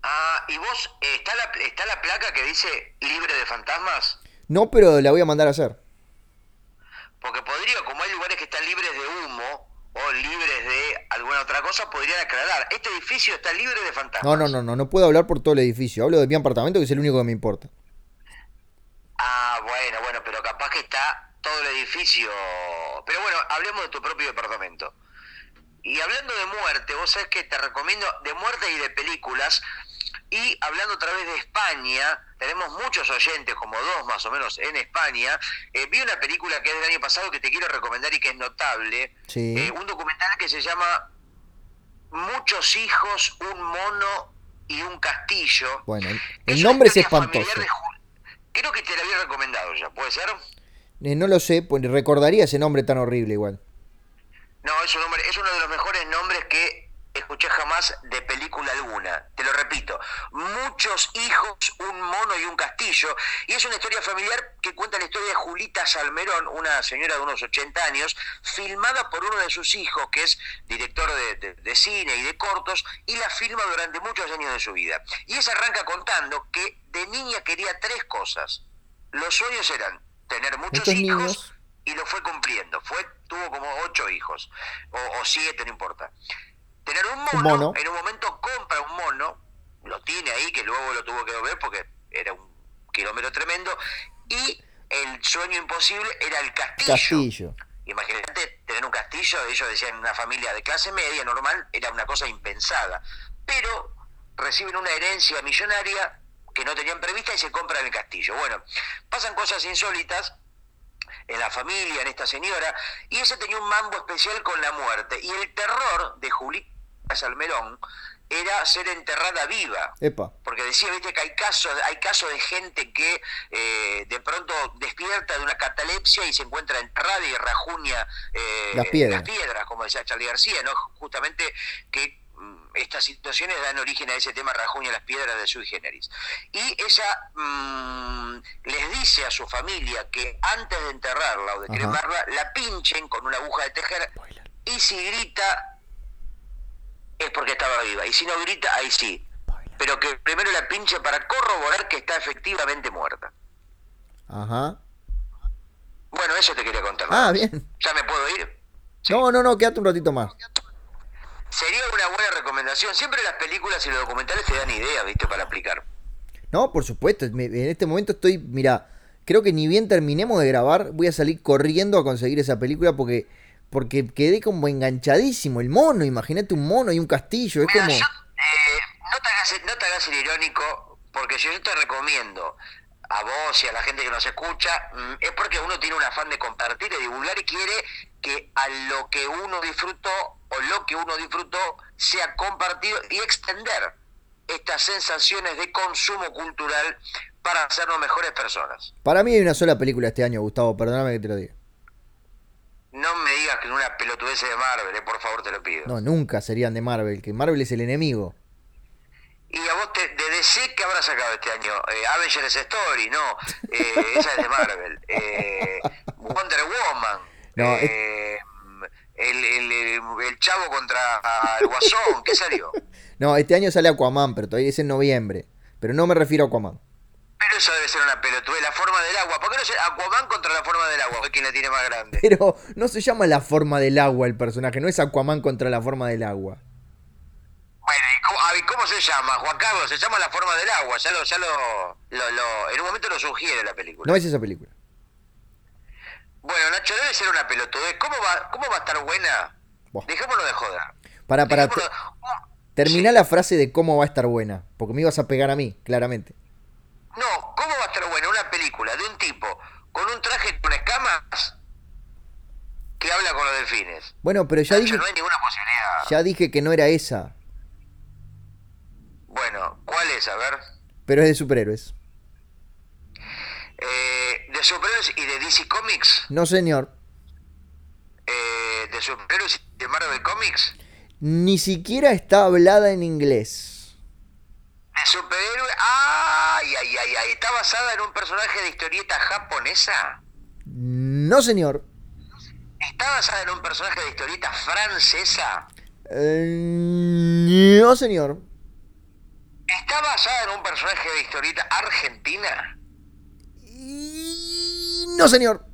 Speaker 2: Ah, ¿y vos, eh, está la, está la placa que dice libre de fantasmas?
Speaker 1: No, pero la voy a mandar a hacer.
Speaker 2: Porque podría, como hay lugares que están libres de humo o libres de alguna otra cosa, podrían aclarar. Este edificio está libre de fantasmas.
Speaker 1: No, no, no, no, no puedo hablar por todo el edificio. Hablo de mi apartamento, que es el único que me importa.
Speaker 2: Ah, bueno, bueno, pero capaz que está todo el edificio. Pero bueno, hablemos de tu propio departamento. Y hablando de muerte, vos sabés que te recomiendo de muerte y de películas. Y hablando otra vez de España, tenemos muchos oyentes, como dos más o menos en España. Eh, vi una película que es del año pasado que te quiero recomendar y que es notable.
Speaker 1: Sí.
Speaker 2: Eh, un documental que se llama Muchos hijos, un mono y un castillo.
Speaker 1: Bueno, el, nombre es espantoso.
Speaker 2: de Creo que te lo había recomendado ya, ¿puede ser?
Speaker 1: Eh, no lo sé, pues recordaría ese nombre tan horrible igual.
Speaker 2: No, es, un nombre, es uno de los mejores nombres que escuché jamás de película alguna. Te lo repito. Muchos hijos, un mono y un castillo. Y es una historia familiar que cuenta la historia de Julita Salmerón, una señora de unos 80 años, filmada por uno de sus hijos, que es director de, de- de cine y de cortos, y la filma durante muchos años de su vida. Y ella arranca contando que de niña quería tres cosas. Los sueños eran tener muchos
Speaker 1: Muchos
Speaker 2: hijos
Speaker 1: niños.
Speaker 2: Y lo fue cumpliendo. Fue, tuvo como ocho hijos, o, o siete, no importa. Tener un mono,
Speaker 1: mono.
Speaker 2: en un momento compra un mono, lo tiene ahí, que luego lo tuvo que ver porque era un kilómetro tremendo, y el sueño imposible era el castillo.
Speaker 1: Castillo.
Speaker 2: Imagínate tener un castillo castillo, ellos decían una familia de clase media normal, era una cosa impensada. Pero reciben una herencia millonaria que no tenían prevista y se compran el castillo. Bueno, pasan cosas insólitas en la familia, en esta señora, y ella tenía un mambo especial con la muerte. Y el terror de Julita Salmerón era ser enterrada viva. Porque decía, viste, que hay casos, hay casos de gente que eh, de pronto despierta de una catalepsia y se encuentra enterrada y rajuña
Speaker 1: eh, las, piedras.
Speaker 2: como decía Charlie García, ¿no? Justamente que estas situaciones dan origen a ese tema rajuña las piedras de sui generis. Y ella mm, les dice a su familia que antes de enterrarla o de cremarla, la pinchen con una aguja de tejer y si grita es porque estaba viva. Y si no grita, ahí sí. Pero que primero la pinche para corroborar que está efectivamente muerta.
Speaker 1: Ajá.
Speaker 2: Bueno, eso te quería contar.
Speaker 1: Ah, bien.
Speaker 2: ¿Ya me puedo ir?
Speaker 1: No, no, no, quédate un ratito más.
Speaker 2: Sería una buena recomendación. Siempre las películas y los documentales te dan ideas, ¿viste? Para aplicar.
Speaker 1: No, por supuesto. En este momento estoy, mira, creo que ni bien terminemos de grabar, voy a salir corriendo a conseguir esa película porque porque quedé como enganchadísimo. El mono, imagínate un mono y un castillo. Es como.
Speaker 2: Eh, no, te hagas, no te hagas el irónico, porque yo te recomiendo a vos y a la gente que nos escucha, mm, es porque uno tiene un afán de compartir, de divulgar y quiere que a lo que uno disfrutó o lo que uno disfrutó sea compartido y extender estas sensaciones de consumo cultural para hacernos mejores personas.
Speaker 1: Para mí hay una sola película este año, Gustavo, perdóname que te lo diga.
Speaker 2: No me digas que una pelotudez de Marvel, eh, por favor, te lo pido.
Speaker 1: No, nunca serían de Marvel, que Marvel es el enemigo.
Speaker 2: Y a vos te, de DC, ¿qué habrá sacado este año? Eh, Avengers Story, no. Eh, esa es de Marvel. Eh, [LAUGHS] Wonder Woman. No, eh, el, el, el, chavo contra el guasón, ¿qué salió? [LAUGHS]
Speaker 1: No, este año sale Aquaman, pero todavía es en noviembre. Pero no me refiero a Aquaman.
Speaker 2: Pero eso debe ser una pelotudez, la forma del agua. ¿Por qué no se Aquaman contra la forma del agua? ¿Quién la tiene más grande?
Speaker 1: Pero no se llama la forma del agua el personaje, no es Aquaman contra la forma del agua.
Speaker 2: Bueno, ¿y cómo, se llama, Juan Carlos? Se llama la forma del agua. Ya lo, ya lo, lo, en un momento lo sugiere la película.
Speaker 1: No es esa película.
Speaker 2: Nacho, debe ser una pelotudez. ¿Cómo va, cómo va a estar buena? Dejémoslo de joder.
Speaker 1: Para, para. Terminá la frase de cómo va a estar buena, porque me ibas a pegar a mí, claramente.
Speaker 2: No, ¿cómo va a estar buena una película de un tipo con un traje con escamas que habla con los delfines?
Speaker 1: Bueno, pero ya dije.
Speaker 2: No hay ninguna posibilidad.
Speaker 1: Ya dije que no era esa.
Speaker 2: Bueno, ¿cuál es? A ver.
Speaker 1: Pero es de superhéroes.
Speaker 2: ¿De superhéroes y de DC Comics?
Speaker 1: No, señor.
Speaker 2: Eh, ¿De superhéroes y de Marvel Comics?
Speaker 1: Ni siquiera está hablada en inglés.
Speaker 2: ¿De superhéroe? ¡Ay, ay, ay, ay! ¿Está basada en un personaje de historieta japonesa?
Speaker 1: No, señor.
Speaker 2: ¿Está basada en un personaje de historieta francesa?
Speaker 1: Eh, no, señor.
Speaker 2: ¿Está basada en un personaje de historieta argentina?
Speaker 1: No, señor.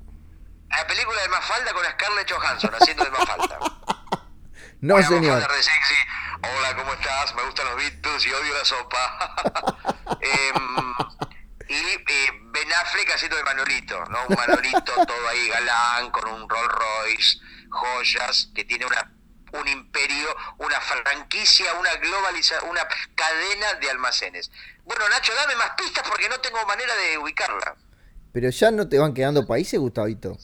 Speaker 2: La película de Mafalda con Scarlett Johansson haciendo de Mafalda. [LAUGHS]
Speaker 1: no, señor.
Speaker 2: Hola, ¿cómo estás? Me gustan los Beatles y odio la sopa. [LAUGHS] Em, y eh, Ben Affleck haciendo de Manolito, ¿no? Un Manolito [LAUGHS] todo ahí galán, con un Rolls Royce, joyas, que tiene una un imperio, una franquicia, una globalización, una cadena de almacenes. Bueno, Nacho, dame más pistas porque no tengo manera de ubicarla.
Speaker 1: Pero ya no te van quedando países, Gustavito.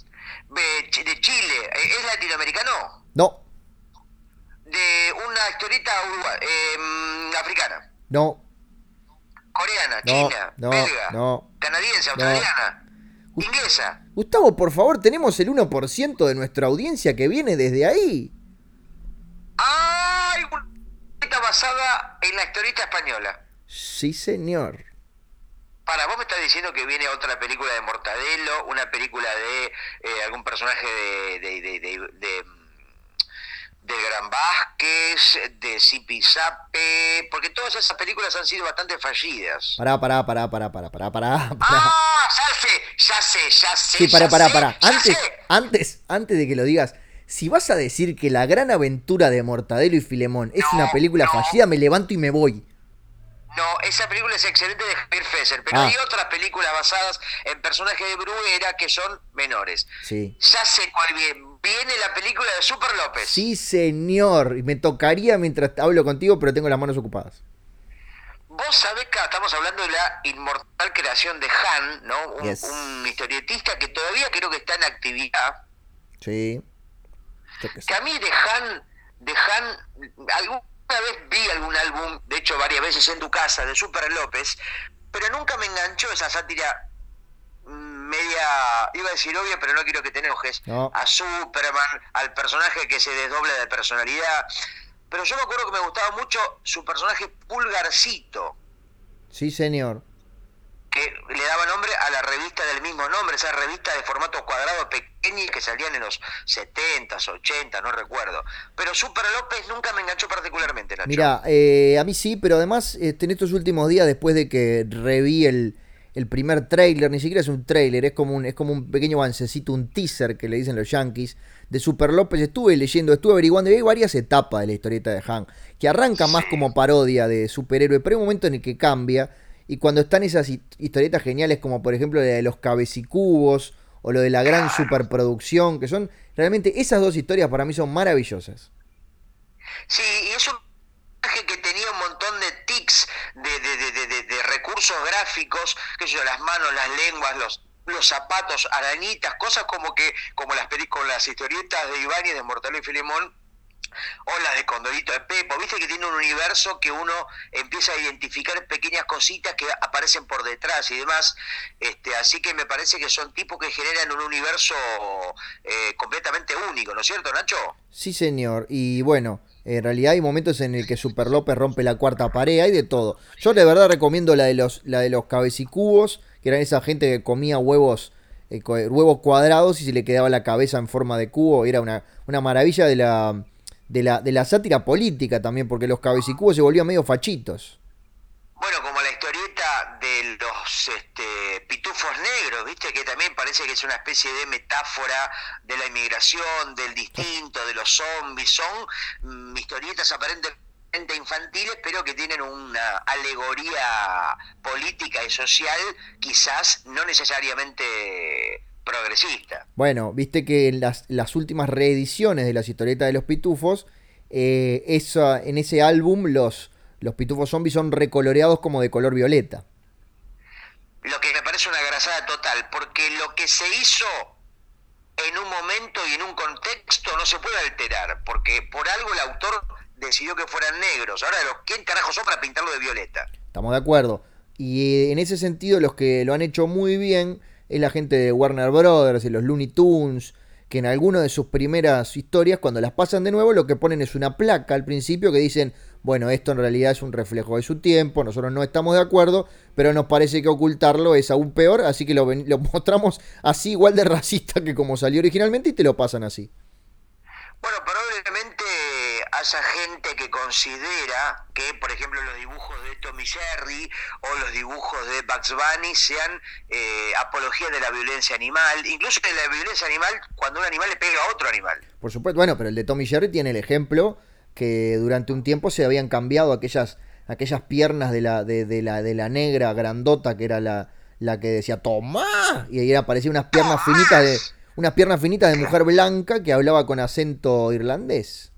Speaker 2: De Chile, ¿es latinoamericano?
Speaker 1: No
Speaker 2: de una historieta eh, africana.
Speaker 1: No.
Speaker 2: Coreana, china, belga, canadiense, australiana, inglesa.
Speaker 1: Gustavo, por favor, tenemos el 1% de nuestra audiencia que viene desde ahí.
Speaker 2: ¡Ay! Una historieta basada en la historieta española.
Speaker 1: Sí, señor.
Speaker 2: Para, vos me estás diciendo que viene otra película de Mortadelo, una película de eh, algún personaje de, de, de de Gran Vázquez, de Zipizape, porque todas esas películas han sido bastante fallidas.
Speaker 1: Pará, pará, pará, pará, pará, pará, pará.
Speaker 2: Ah, ya sé, ya sé, ya sé.
Speaker 1: Sí, pará, pará, pará. Antes, antes, antes de que lo digas, si vas a decir que La Gran Aventura de Mortadelo y Filemón es una película fallida, me levanto y me voy.
Speaker 2: No, esa película es excelente de Javier Fesser, pero ah. hay otras películas basadas en personajes de Bruera que son menores.
Speaker 1: Sí.
Speaker 2: Ya sé cuál bien viene la película de Super López.
Speaker 1: Sí, señor. Y me tocaría mientras hablo contigo, pero tengo las manos ocupadas.
Speaker 2: Vos sabés que estamos hablando de la inmortal creación de Han, ¿no? Un, historietista que todavía creo que está en actividad.
Speaker 1: Sí.
Speaker 2: Que a mí de Han, de Han, alguna vez vi algún álbum, de hecho varias veces en tu casa, de Super López, pero nunca me enganchó esa sátira media, iba a decir obvia, pero no quiero que te enojes, a Superman, al personaje que se desdobla de personalidad. Pero yo me acuerdo que me gustaba mucho su personaje Pulgarcito.
Speaker 1: Sí, señor.
Speaker 2: Que le daba nombre a la revista del mismo nombre, esa revista de formato cuadrado pequeña que salían en los 70, 80, no recuerdo. Pero Super López nunca me enganchó particularmente, Nacho.
Speaker 1: Mira, eh, a mí sí, pero además este, en estos últimos días, después de que reví el, el primer trailer, ni siquiera es un trailer, es como un, es como un pequeño avancecito, un teaser que le dicen los yankees de Super López. Estuve leyendo, estuve averiguando y hay varias etapas de la historieta de Han, que arranca más como parodia de superhéroe, pero hay un momento en el que cambia. Y cuando están esas historietas geniales, como por ejemplo la de los cabecicubos o lo de la gran superproducción, que son realmente esas dos historias para mí son maravillosas.
Speaker 2: Sí, y es un que tenía un montón de tics de, recursos gráficos, que yo, las manos, las lenguas, los, los zapatos, arañitas, cosas como que, como las películas, las historietas de Ibáñez de Mortal y Filemón, o las de Condorito de Pepo, viste que tiene un universo que uno empieza a identificar pequeñas cositas que aparecen por detrás y demás, este, así que me parece que son tipos que generan un universo eh, completamente único, ¿no es cierto, Nacho?
Speaker 1: Sí, señor, y bueno, en realidad hay momentos en el que Super López rompe la cuarta pared, hay de todo. Yo de verdad recomiendo la de los, la de los cabecicubos, que eran esa gente que comía huevos, eh, huevos cuadrados y se le quedaba la cabeza en forma de cubo. Era una, una maravilla de la, de, la, de la sátira política también, porque los cabecicubos se volvían medio fachitos.
Speaker 2: Bueno, como la historieta de los este, pitufos negros, ¿viste? Que también parece que es una especie de metáfora de la inmigración, del distinto, de los zombies. Son mm, historietas aparentemente infantiles, pero que tienen una alegoría política y social, quizás no necesariamente progresista.
Speaker 1: Bueno, viste que en las, las últimas reediciones de las historietas de los pitufos, eh, esa, en ese álbum los los pitufos zombies son recoloreados como de color violeta.
Speaker 2: Lo que me parece una grasada total, porque lo que se hizo en un momento y en un contexto no se puede alterar, porque por algo el autor decidió que fueran negros. Ahora, ¿quién carajo son para pintarlo de violeta?
Speaker 1: Estamos de acuerdo. Y en ese sentido, los que lo han hecho muy bien es la gente de Warner Brothers y los Looney Tunes, que en alguna de sus primeras historias, cuando las pasan de nuevo, lo que ponen es una placa al principio que dicen bueno, esto en realidad es un reflejo de su tiempo, nosotros no estamos de acuerdo, pero nos parece que ocultarlo es aún peor, así que lo, [LAUGHS] mostramos así igual de racista que como salió originalmente y te lo pasan así.
Speaker 2: Bueno, probablemente haya gente que considera que, por ejemplo, los dibujos de Tommy Jerry o los dibujos de Bugs Bunny sean eh, apología de la violencia animal, incluso de la violencia animal cuando un animal le pega a otro animal.
Speaker 1: Por supuesto, bueno, pero el de Tommy Jerry tiene el ejemplo que durante un tiempo se habían cambiado aquellas, aquellas piernas de la, de, la, de la negra grandota que era la, la que decía ¡Toma! Y ahí aparecían unas piernas finitas de. Unas piernas finitas de mujer blanca que hablaba con acento irlandés.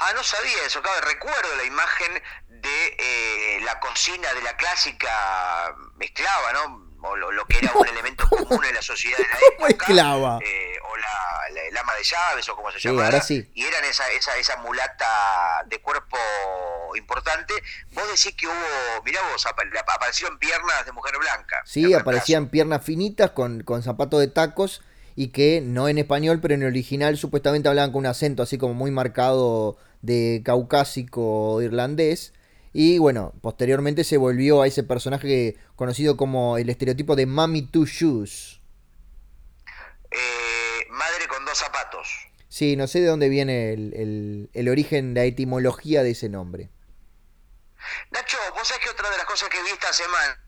Speaker 2: Ah, no sabía eso, claro, recuerdo la imagen de eh, la cocina de la clásica esclava, ¿no? o lo, que era un [LAUGHS] elemento común en la sociedad de la época.
Speaker 1: esclava?
Speaker 2: Eh, o la, ama de llaves, o como se llama.
Speaker 1: Sí.
Speaker 2: Y eran esa, esa, esa mulata de cuerpo importante. Vos decís que hubo, mirá vos, aparecieron piernas de mujer blanca.
Speaker 1: Sí, aparecían piernas finitas con, con zapatos de tacos y que no en español, pero en el original supuestamente hablaban con un acento así como muy marcado de caucásico irlandés y bueno, posteriormente se volvió a ese personaje conocido como el estereotipo de Mami Two Shoes.
Speaker 2: Eh, madre con dos zapatos.
Speaker 1: Sí, no sé de dónde viene el, el, origen, la etimología de ese nombre.
Speaker 2: Nacho, vos sabés que otra de las cosas que vi esta semana,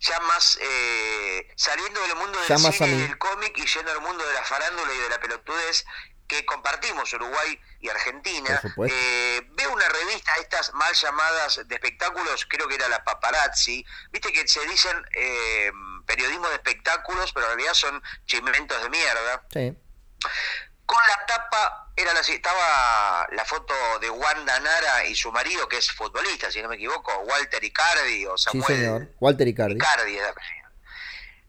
Speaker 2: ya más eh, saliendo del mundo del cine y del cómic y yendo al mundo de la farándula y de la pelotudez, que compartimos Uruguay y Argentina, eh, veo una revista, estas mal llamadas de espectáculos, creo que era la Paparazzi, viste que se dicen eh, periodismo de espectáculos, pero en realidad son chimentos de mierda. así, estaba la foto de Wanda Nara y su marido, que es futbolista, si no me equivoco, Walter Icardi o Samuel.
Speaker 1: Sí, señor. Walter Icardi.
Speaker 2: Icardi es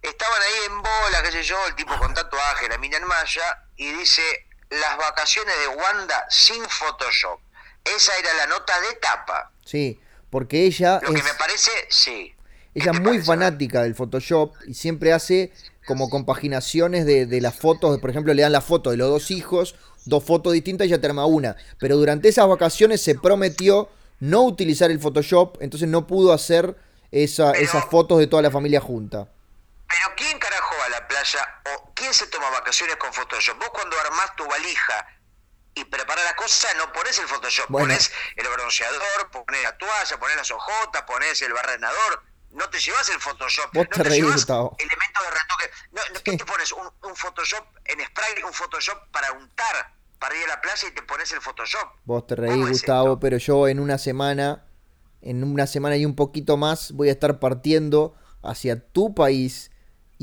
Speaker 2: Estaban ahí en bola, qué sé yo, el tipo con tatuaje, la mina en malla, y dice, las vacaciones de Wanda sin Photoshop. Esa era la nota de tapa.
Speaker 1: Sí, porque ella...
Speaker 2: Lo que me parece, sí.
Speaker 1: Ella es muy fanática del Photoshop y siempre hace como compaginaciones de, de las fotos, por ejemplo, le dan la foto de los dos hijos, dos fotos distintas y ya termina una. Pero durante esas vacaciones se prometió no utilizar el Photoshop, entonces no pudo hacer esa, esas fotos de toda la familia junta.
Speaker 2: Pero ¿quién carajo va a la playa o quién se toma vacaciones con Photoshop? Vos cuando armás tu valija y preparas la cosa no pones el Photoshop, pones el bronceador, pones la toalla, pones las hojotas, pones el barrenador no te llevas el Photoshop.
Speaker 1: Vos
Speaker 2: no
Speaker 1: te,
Speaker 2: llevas elementos de retoque. No, ¿Qué te pones? Un, Photoshop en spray, un Photoshop para untar, para ir a la playa y te pones el Photoshop.
Speaker 1: Vos te reís, Gustavo, pero yo en una semana, en una semana y un poquito más, voy a estar partiendo hacia tu país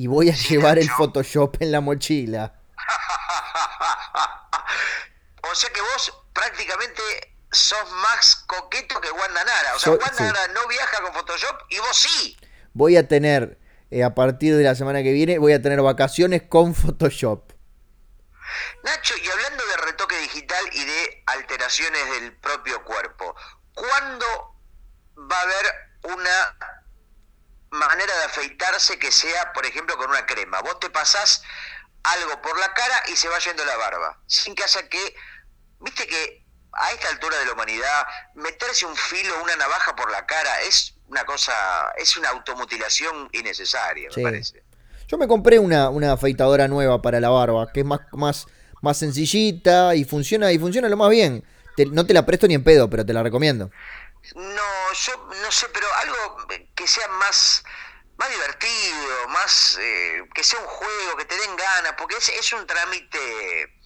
Speaker 1: y voy a llevar el Photoshop en la mochila. [LAUGHS]
Speaker 2: o sea que vos prácticamente sos más coqueto que Wanda Nara. O sea, Wanda Nara no viaja con Photoshop y vos sí.
Speaker 1: Voy a tener, eh, a partir de la semana que viene, voy a tener vacaciones con Photoshop.
Speaker 2: Nacho, y hablando de retoque digital y de alteraciones del propio cuerpo, ¿cuándo va a haber una manera de afeitarse que sea, por ejemplo, con una crema? Vos te pasás algo por la cara y se va yendo la barba, sin que haya que, viste que a esta altura de la humanidad, meterse un filo, una navaja por la cara, es una cosa, es una automutilación innecesaria, me parece.
Speaker 1: Yo me compré una, una afeitadora nueva para la barba, que es más, más, más sencillita y funciona, y funciona lo más bien. no te la presto ni en pedo, pero te la recomiendo.
Speaker 2: No, yo no sé, pero algo que sea más, más divertido, más eh, que sea un juego, que te den ganas, porque es, es un trámite.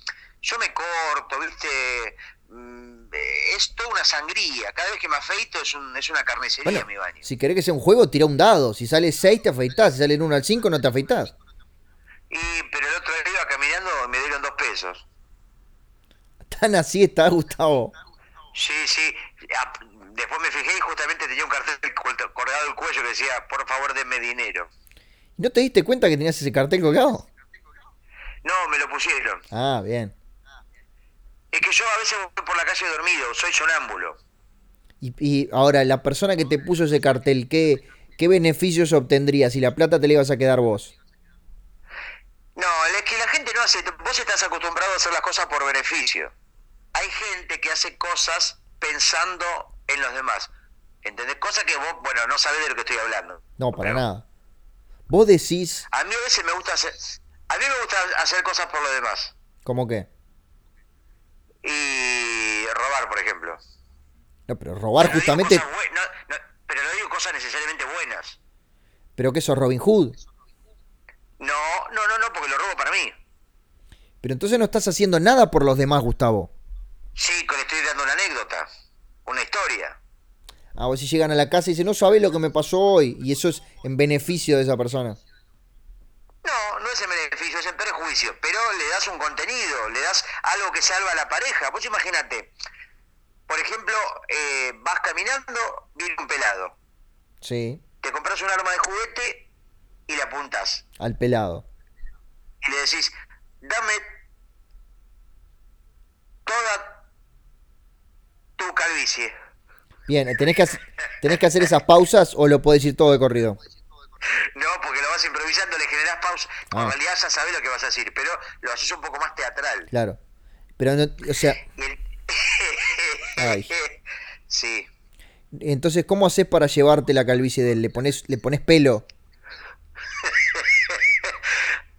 Speaker 2: Yo me corto, viste, Mm, es toda una sangría. Cada vez que me afeito es, un, es una carnicería mi baño.
Speaker 1: Si querés que sea un juego, tira un dado. Si sale 6 te afeitás, si sale 1 al 5 no te afeitás.
Speaker 2: Y, pero el otro día iba caminando me dieron 2 pesos.
Speaker 1: Tan así está, Gustavo.
Speaker 2: Sí, sí. Después me fijé y justamente tenía un cartel colgado del cuello que decía, por favor denme dinero.
Speaker 1: ¿No te diste cuenta que tenías ese cartel colgado?
Speaker 2: No, me lo pusieron.
Speaker 1: Ah, bien.
Speaker 2: Es que yo a veces voy por la calle dormido, soy sonámbulo.
Speaker 1: Y, ahora, la persona que te puso ese cartel, ¿qué, ¿qué beneficios obtendría si la plata te la ibas a quedar vos?
Speaker 2: No, es que la gente no hace. Vos estás acostumbrado a hacer las cosas por beneficio. Hay gente que hace cosas pensando en los demás. ¿Entendés? Cosa que vos, bueno, no sabés de lo que estoy hablando.
Speaker 1: No, para nada. Vos decís.
Speaker 2: A mí a veces me gusta hacer. A mí me gusta hacer cosas por los demás.
Speaker 1: ¿Cómo qué?
Speaker 2: y robar, por ejemplo.
Speaker 1: No, pero robar justamente...
Speaker 2: pero no digo cosas necesariamente buenas.
Speaker 1: ¿Pero qué sos, Robin Hood?
Speaker 2: No, no, no, no, porque lo robo para mí.
Speaker 1: Pero entonces no estás haciendo nada por los demás, Gustavo.
Speaker 2: Sí, le estoy dando una anécdota, una historia.
Speaker 1: Ah, vos si llegan a la casa y dicen, no sabés lo que me pasó hoy, y eso es en beneficio de esa persona.
Speaker 2: No, no es en beneficio, es en perjuicio, pero le das un contenido, le das algo que salva a la pareja. Vos imagínate, por ejemplo, eh, vas caminando, viene un pelado.
Speaker 1: Sí.
Speaker 2: Te compras un arma de juguete y le apuntas.
Speaker 1: Al pelado.
Speaker 2: Y le decís, dame toda tu calvicie.
Speaker 1: Bien, ¿tenés que, ¿tenés que hacer esas pausas o lo podés ir todo de corrido?
Speaker 2: No, porque lo vas improvisando, le generas pausa. En ah. realidad ya sabes lo que vas a decir, pero lo haces un poco más teatral.
Speaker 1: Claro. Pero, no, o sea... [LAUGHS]
Speaker 2: Ay. Sí.
Speaker 1: Entonces, ¿cómo haces para llevarte la calvicie de él? ¿Le pones, le pones pelo?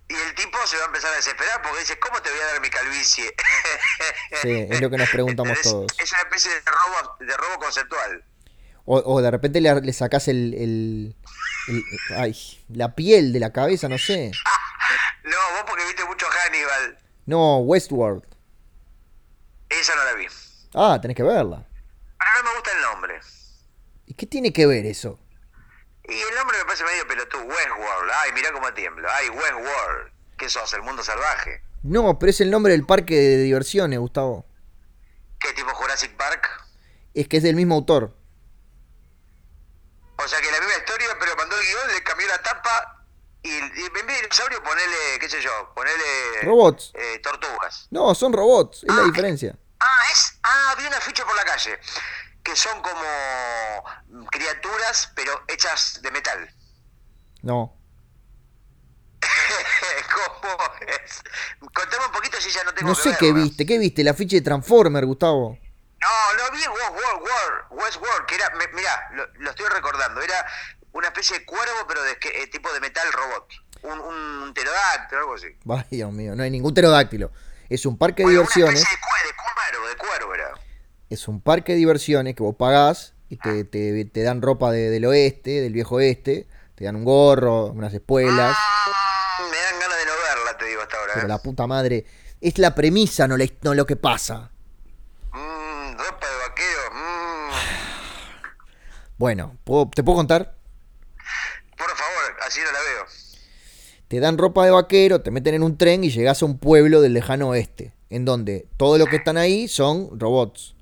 Speaker 2: y el tipo se va a empezar a desesperar porque dice, ¿cómo te voy a dar mi calvicie? [LAUGHS]
Speaker 1: sí, es lo que nos preguntamos todos.
Speaker 2: Es una especie de robo, de robo conceptual.
Speaker 1: O, o de repente le, le sacás el, ay, la piel de la cabeza, no sé. [LAUGHS]
Speaker 2: no, vos porque viste mucho Hannibal.
Speaker 1: No, Westworld.
Speaker 2: Esa no la vi.
Speaker 1: Ah, tenés que verla.
Speaker 2: Pero no me gusta el nombre.
Speaker 1: ¿Y qué tiene que ver eso?
Speaker 2: Y el nombre me parece medio pelotudo. Westworld. Ay, mirá cómo tiembla. Ay, Westworld. ¿Qué sos? ¿El mundo salvaje?
Speaker 1: No, pero es el nombre del parque de diversiones, Gustavo.
Speaker 2: ¿Qué tipo Jurassic Park?
Speaker 1: Es que es del mismo autor.
Speaker 2: O sea que la misma historia, pero mandó el guion, le cambió la tapa y, y en vez de dinosaurio ponele, qué sé yo, ponele...
Speaker 1: Robots.
Speaker 2: eh, tortugas.
Speaker 1: No, son robots, es la
Speaker 2: Ah,
Speaker 1: diferencia.
Speaker 2: Ah, es... Ah, vi una ficha por la calle. Que son como criaturas, pero hechas de metal.
Speaker 1: No. [LAUGHS]
Speaker 2: ¿Cómo es? Contame un poquito si ya no tengo
Speaker 1: No
Speaker 2: que
Speaker 1: sé qué viste, ¿qué viste? La ficha de Transformer, Gustavo.
Speaker 2: No, no vi Westworld, World, Westworld, que era, me- mirá, lo, lo estoy recordando, era una especie de cuervo, pero de eh, tipo de metal robot. Un, un pterodáctilo, algo así.
Speaker 1: Ay, Dios mío, no hay ningún pterodáctilo. Es un parque de diversiones.
Speaker 2: Una especie de, cue- de cuervo, de cuervo era.
Speaker 1: Es un parque de diversiones que vos pagás y te, te- te dan ropa de- del oeste, del viejo oeste. Te dan un gorro, unas espuelas.
Speaker 2: Ah, me dan ganas de no verla, te digo hasta ahora.
Speaker 1: Pero la puta madre. Es la premisa, no, no lo que pasa.
Speaker 2: Mm, ropa de vaquero. mm.
Speaker 1: Bueno, ¿puedo- ¿te puedo contar?
Speaker 2: Por favor, así no la veo.
Speaker 1: Te dan ropa de vaquero, te meten en un tren y llegás a un pueblo del lejano oeste. En donde todo lo que están ahí son robots.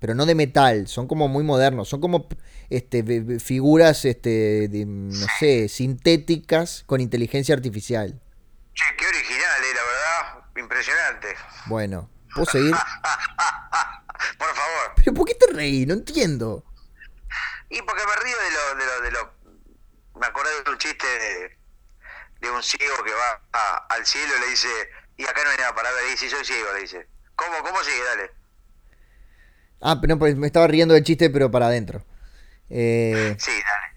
Speaker 1: Pero no de metal, son como muy modernos. Son como este, figuras, este, de, no sé, sintéticas con inteligencia artificial.
Speaker 2: Che, qué original, eh, la verdad. Impresionante.
Speaker 1: Bueno, ¿puedo seguir? [LAUGHS]
Speaker 2: Por favor.
Speaker 1: ¿Pero por qué te reí? No entiendo.
Speaker 2: Y porque me río de lo, de lo, de lo... Me acordé de un chiste de, de un ciego que va a- al cielo y le dice, y acá no hay nada para ver, y dice, soy ciego, le dice. ¿Cómo, cómo sigue? Dale.
Speaker 1: Ah, pero no, pues me estaba riendo del chiste, pero para adentro. Eh,
Speaker 2: Sí, dale.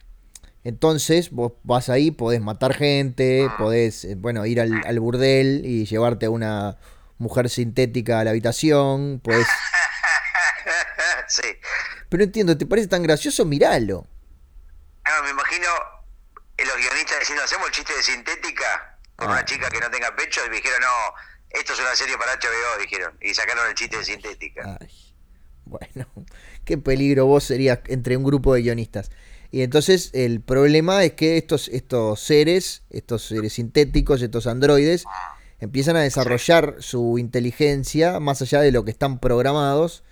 Speaker 1: Entonces, vos vas ahí, podés matar gente, podés, eh, bueno, ir al, al burdel y llevarte a una mujer sintética a la habitación, podés... [LAUGHS]
Speaker 2: sí.
Speaker 1: Pero no entiendo, ¿te parece tan gracioso? Míralo.
Speaker 2: No, me imagino los guionistas diciendo, hacemos el chiste de sintética con
Speaker 1: Ah.
Speaker 2: una chica que no tenga pecho, y me dijeron, no, esto es una serie para HBO, dijeron. Y sacaron el chiste de sintética.
Speaker 1: Ay, bueno, [LAUGHS] qué peligro vos serías entre un grupo de guionistas. Y entonces el problema es que estos, estos seres, estos seres sintéticos, estos androides, empiezan a desarrollar su inteligencia más allá de lo que están programados.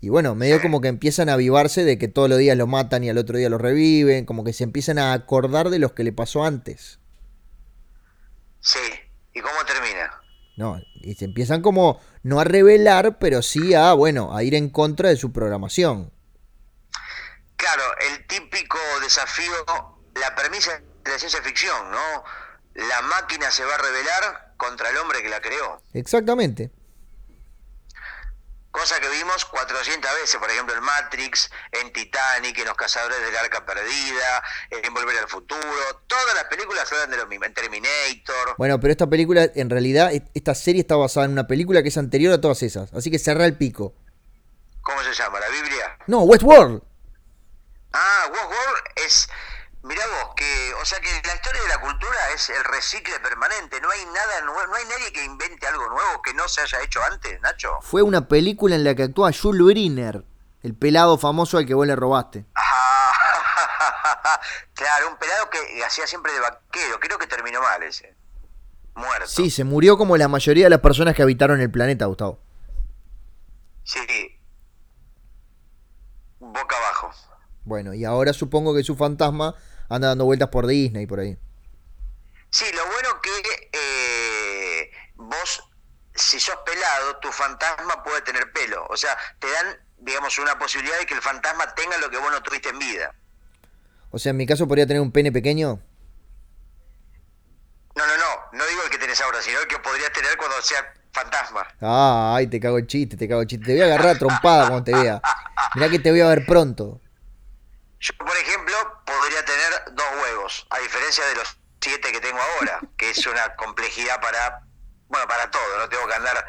Speaker 1: Y bueno, medio como que empiezan a avivarse de que todos los días lo matan y al otro día lo reviven, como que se empiezan a acordar de los que le pasó antes.
Speaker 2: Sí. ¿Y cómo termina?
Speaker 1: No, y se empiezan como no a revelar, pero sí a, bueno, a ir en contra de su programación.
Speaker 2: Claro, el típico desafío, la premisa de la ciencia ficción, ¿no? La máquina se va a rebelar contra el hombre que la creó.
Speaker 1: Exactamente.
Speaker 2: Cosa que vimos 400 veces, por ejemplo en Matrix, en Titanic, en Los Cazadores del Arca Perdida, en Volver al Futuro. Todas las películas hablan de lo mismo, en Terminator.
Speaker 1: Bueno, pero esta película, en realidad, e- esta serie está basada en una película que es anterior a todas esas. Así que cerra el pico.
Speaker 2: ¿Cómo se llama? ¿La Biblia?
Speaker 1: No, Westworld.
Speaker 2: Ah, Westworld es... Mirá vos, que, o sea que la historia de la cultura es el recicle permanente. No hay nada nuevo, no hay nadie que invente algo nuevo que no se haya hecho antes, Nacho.
Speaker 1: Fue una película en la que actúa Jules Briner, el pelado famoso al que vos le robaste.
Speaker 2: Ah, [LAUGHS] claro, un pelado que hacía siempre de vaquero. Creo que terminó mal ese. Muerto.
Speaker 1: Sí, se murió como la mayoría de las personas que habitaron el planeta, Gustavo.
Speaker 2: Sí. Boca abajo.
Speaker 1: Bueno, y ahora supongo que su fantasma anda dando vueltas por Disney y por ahí.
Speaker 2: Sí, lo bueno que eh, vos, si sos pelado, tu fantasma puede tener pelo. O sea, te dan, digamos, una posibilidad de que el fantasma tenga lo que vos no tuviste en vida.
Speaker 1: O sea, en mi caso podría tener un pene pequeño.
Speaker 2: No, no, no. No digo el que tenés ahora, sino el que podrías tener cuando sea fantasma.
Speaker 1: Ah, ay, te cago el chiste, te cago el chiste. Te voy a agarrar a trompada cuando te vea. Mirá que te voy a ver pronto.
Speaker 2: Yo, por ejemplo, podría tener dos huevos, a diferencia de los siete que tengo ahora, que es una complejidad para, bueno, para todo, no tengo que andar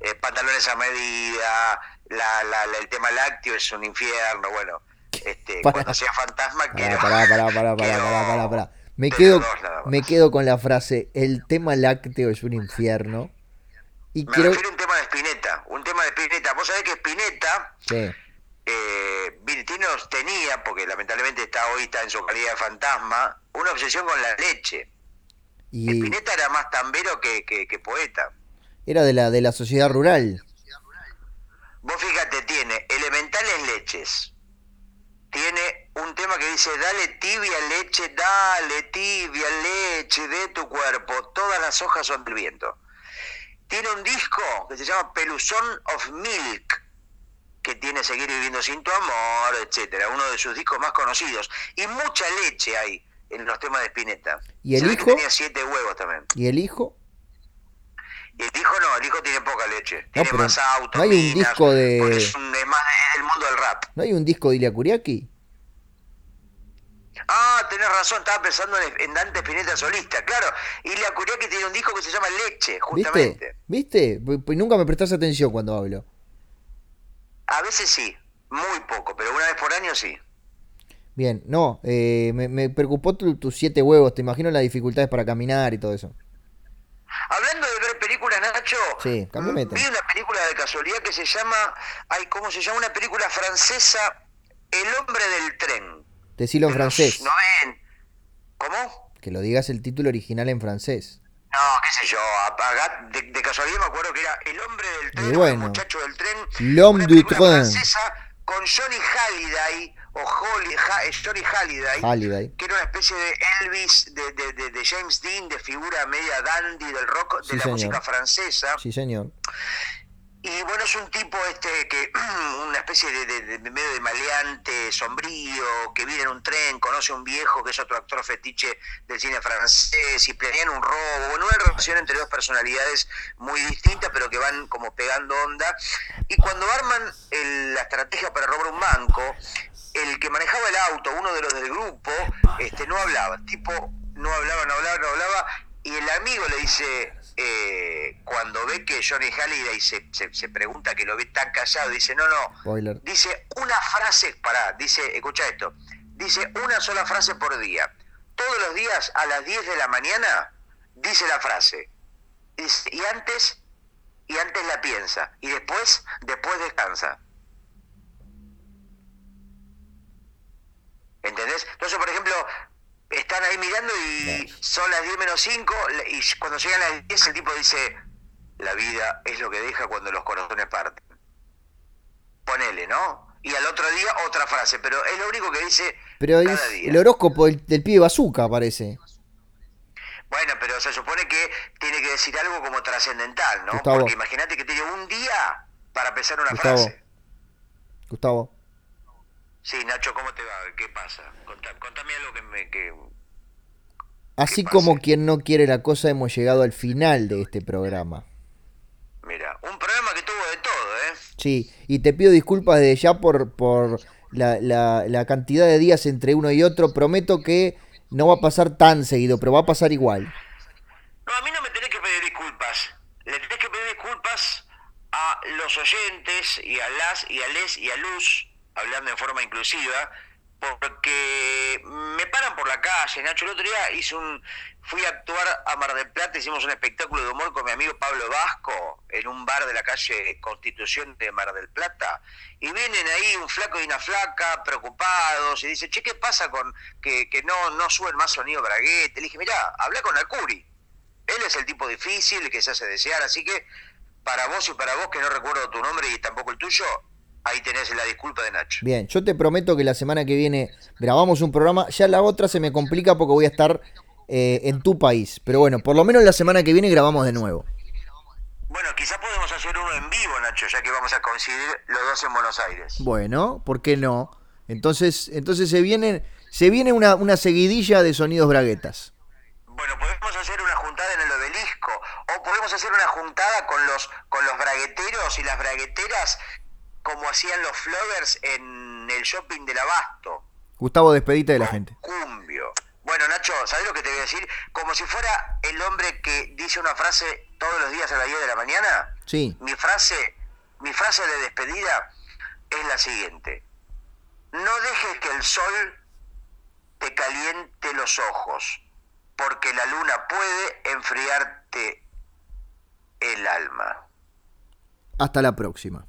Speaker 2: eh, pantalones a medida, la, la- la- el tema lácteo es un infierno, bueno, este, cuando sea fantasma
Speaker 1: Pará,
Speaker 2: quiero...
Speaker 1: pará, pará, pará, pará,
Speaker 2: quiero
Speaker 1: pará, pará, pará. Me quedo,
Speaker 2: dos
Speaker 1: me quedo con la frase, el tema lácteo es un infierno. Y
Speaker 2: Me
Speaker 1: quiero...
Speaker 2: refiero a un tema de Spinetta, un tema de Spinetta. Vos sabés que Spinetta,
Speaker 1: Sí
Speaker 2: eh, tenía, porque lamentablemente está hoy está en su calidad de fantasma, una obsesión con la leche.
Speaker 1: Y...
Speaker 2: Espineta era más tambero que, que, poeta.
Speaker 1: Era de la, de la sociedad rural.
Speaker 2: Vos fíjate, tiene elementales leches. Tiene un tema que dice, dale tibia leche, dale tibia leche de tu cuerpo. Todas las hojas son del viento. Tiene un disco que se llama Pelusón of Milk, que tiene Seguir viviendo sin tu amor, etcétera, uno de sus discos más conocidos. Y mucha leche hay en los temas de Spinetta.
Speaker 1: ¿Y el
Speaker 2: Se
Speaker 1: hijo?
Speaker 2: tenía siete huevos también.
Speaker 1: ¿Y el hijo?
Speaker 2: El hijo no, el hijo tiene poca leche.
Speaker 1: No,
Speaker 2: tiene más autos,
Speaker 1: no hay un
Speaker 2: minas,
Speaker 1: disco de-
Speaker 2: Es, un- es más del mundo del rap.
Speaker 1: ¿No hay un disco de Ilia Kuriaki?
Speaker 2: Ah, tenés razón, estaba pensando en, en Dante Spinetta solista, claro. Y la que tiene un disco que se llama Leche, justamente.
Speaker 1: ¿Viste? ¿Viste? Pues- pues nunca me prestás atención cuando hablo.
Speaker 2: A veces sí, muy poco, pero una vez por año sí.
Speaker 1: Bien, no, eh, me, me preocupó tu- tus siete huevos, te imagino las dificultades para caminar y todo eso.
Speaker 2: Hablando de ver películas, Nacho,
Speaker 1: Sí,
Speaker 2: mm, vi una película de casualidad que se llama, ay, ¿cómo se llama? Una película francesa, El hombre del tren.
Speaker 1: Decilo en
Speaker 2: De
Speaker 1: francés.
Speaker 2: 90. ¿Cómo?
Speaker 1: Que lo digas el título original en francés.
Speaker 2: No, qué sé yo, apaga- de, de casualidad me acuerdo que era El hombre del tren,
Speaker 1: bueno.
Speaker 2: El muchacho del tren.
Speaker 1: L'homme du
Speaker 2: francesa con Johnny Halliday, o Holly, Ha- eh, Johnny Halliday,
Speaker 1: Halliday.
Speaker 2: que era una especie de Elvis, de, de- de- de James Dean, de figura media dandy del rock, de
Speaker 1: Sí,
Speaker 2: la
Speaker 1: señor.
Speaker 2: música francesa.
Speaker 1: Sí, señor.
Speaker 2: Y bueno, es un tipo este que, [CLEARS THROAT] una especie de, medio de maleante, sombrío, que vive en un tren, conoce a un viejo que es otro actor fetiche del cine francés y planean un robo. Bueno, una relación entre dos personalidades muy distintas, pero que van como pegando onda. Y cuando arman la estrategia para robar un banco, el que manejaba el auto, uno de los del grupo, este, no hablaba. Tipo no hablaba, no hablaba, no hablaba. Y el amigo le dice, eh, cuando ve que Johnny Halliday se, se, se pregunta que lo ve tan callado, dice, no, no,
Speaker 1: Spoiler.
Speaker 2: dice una frase, pará, dice, escucha esto, dice una sola frase por día. Todos los días a las 10 de la mañana dice la frase. Dice, y antes, y antes la piensa, y después, después descansa. ¿Entendés? Entonces, por ejemplo, están ahí mirando y son las 10 menos 5 y cuando llegan las 10 el tipo dice, la vida es lo que deja cuando los corazones parten. Ponele, ¿no? Y al otro día otra frase, pero es lo único que dice
Speaker 1: Pero
Speaker 2: cada
Speaker 1: es
Speaker 2: día.
Speaker 1: el horóscopo del, del pibe bazooka, parece.
Speaker 2: Bueno, pero se supone que tiene que decir algo como trascendental, ¿no?
Speaker 1: Gustavo.
Speaker 2: Porque imagínate que tiene un día para pensar una
Speaker 1: Gustavo.
Speaker 2: frase.
Speaker 1: Gustavo.
Speaker 2: Sí, Nacho, ¿cómo te va? ¿Qué pasa? Contá- contame algo que me... Que...
Speaker 1: Así
Speaker 2: ¿Qué
Speaker 1: como quien no quiere la cosa, hemos llegado al final de este programa.
Speaker 2: Mira, un programa que tuvo de todo, ¿eh?
Speaker 1: Sí, y te pido disculpas desde ya por, por la, la- la cantidad de días entre uno y otro. Prometo que no va a pasar tan seguido, pero va a pasar igual.
Speaker 2: No, a mí no me tenés que pedir disculpas. Le tenés que pedir disculpas a los oyentes y a las y a les y a luz, hablando en forma inclusiva, porque me paran por la calle, Nacho. El otro día hice un, fui a actuar a Mar del Plata, hicimos un espectáculo de humor con mi amigo Pablo Vasco en un bar de la calle Constitución de Mar del Plata. Y vienen ahí un flaco y una flaca preocupados y dice, che, ¿qué pasa con que, que no, no suben más sonido braguete? Le dije, mirá, habla con Alcuri. Él es el tipo difícil, que se hace desear, así que para vos y para vos, que no recuerdo tu nombre y tampoco el tuyo, ahí tenés la disculpa de Nacho.
Speaker 1: Bien, yo te prometo que la semana que viene grabamos un programa. Ya la otra se me complica porque voy a estar eh, en tu país. Pero bueno, por lo menos la semana que viene grabamos de nuevo.
Speaker 2: Bueno, quizá podemos hacer uno en vivo, Nacho, ya que vamos a coincidir los dos en Buenos Aires.
Speaker 1: Bueno, ¿por qué no? Entonces, entonces se viene, se viene una, una seguidilla de sonidos braguetas.
Speaker 2: Bueno, podemos hacer una juntada en el obelisco, o podemos hacer una juntada con los, con los bragueteros y las bragueteras, como hacían los floggers en el shopping del Abasto.
Speaker 1: Gustavo, despedite de la gente.
Speaker 2: Cumbio. Bueno, Nacho, ¿sabes lo que te voy a decir? Como si fuera el hombre que dice una frase todos los días a las 10 de la mañana.
Speaker 1: Sí,
Speaker 2: Mi frase, mi frase de despedida es la siguiente. No dejes que el sol te caliente los ojos, porque la luna puede enfriarte el alma.
Speaker 1: hasta la próxima.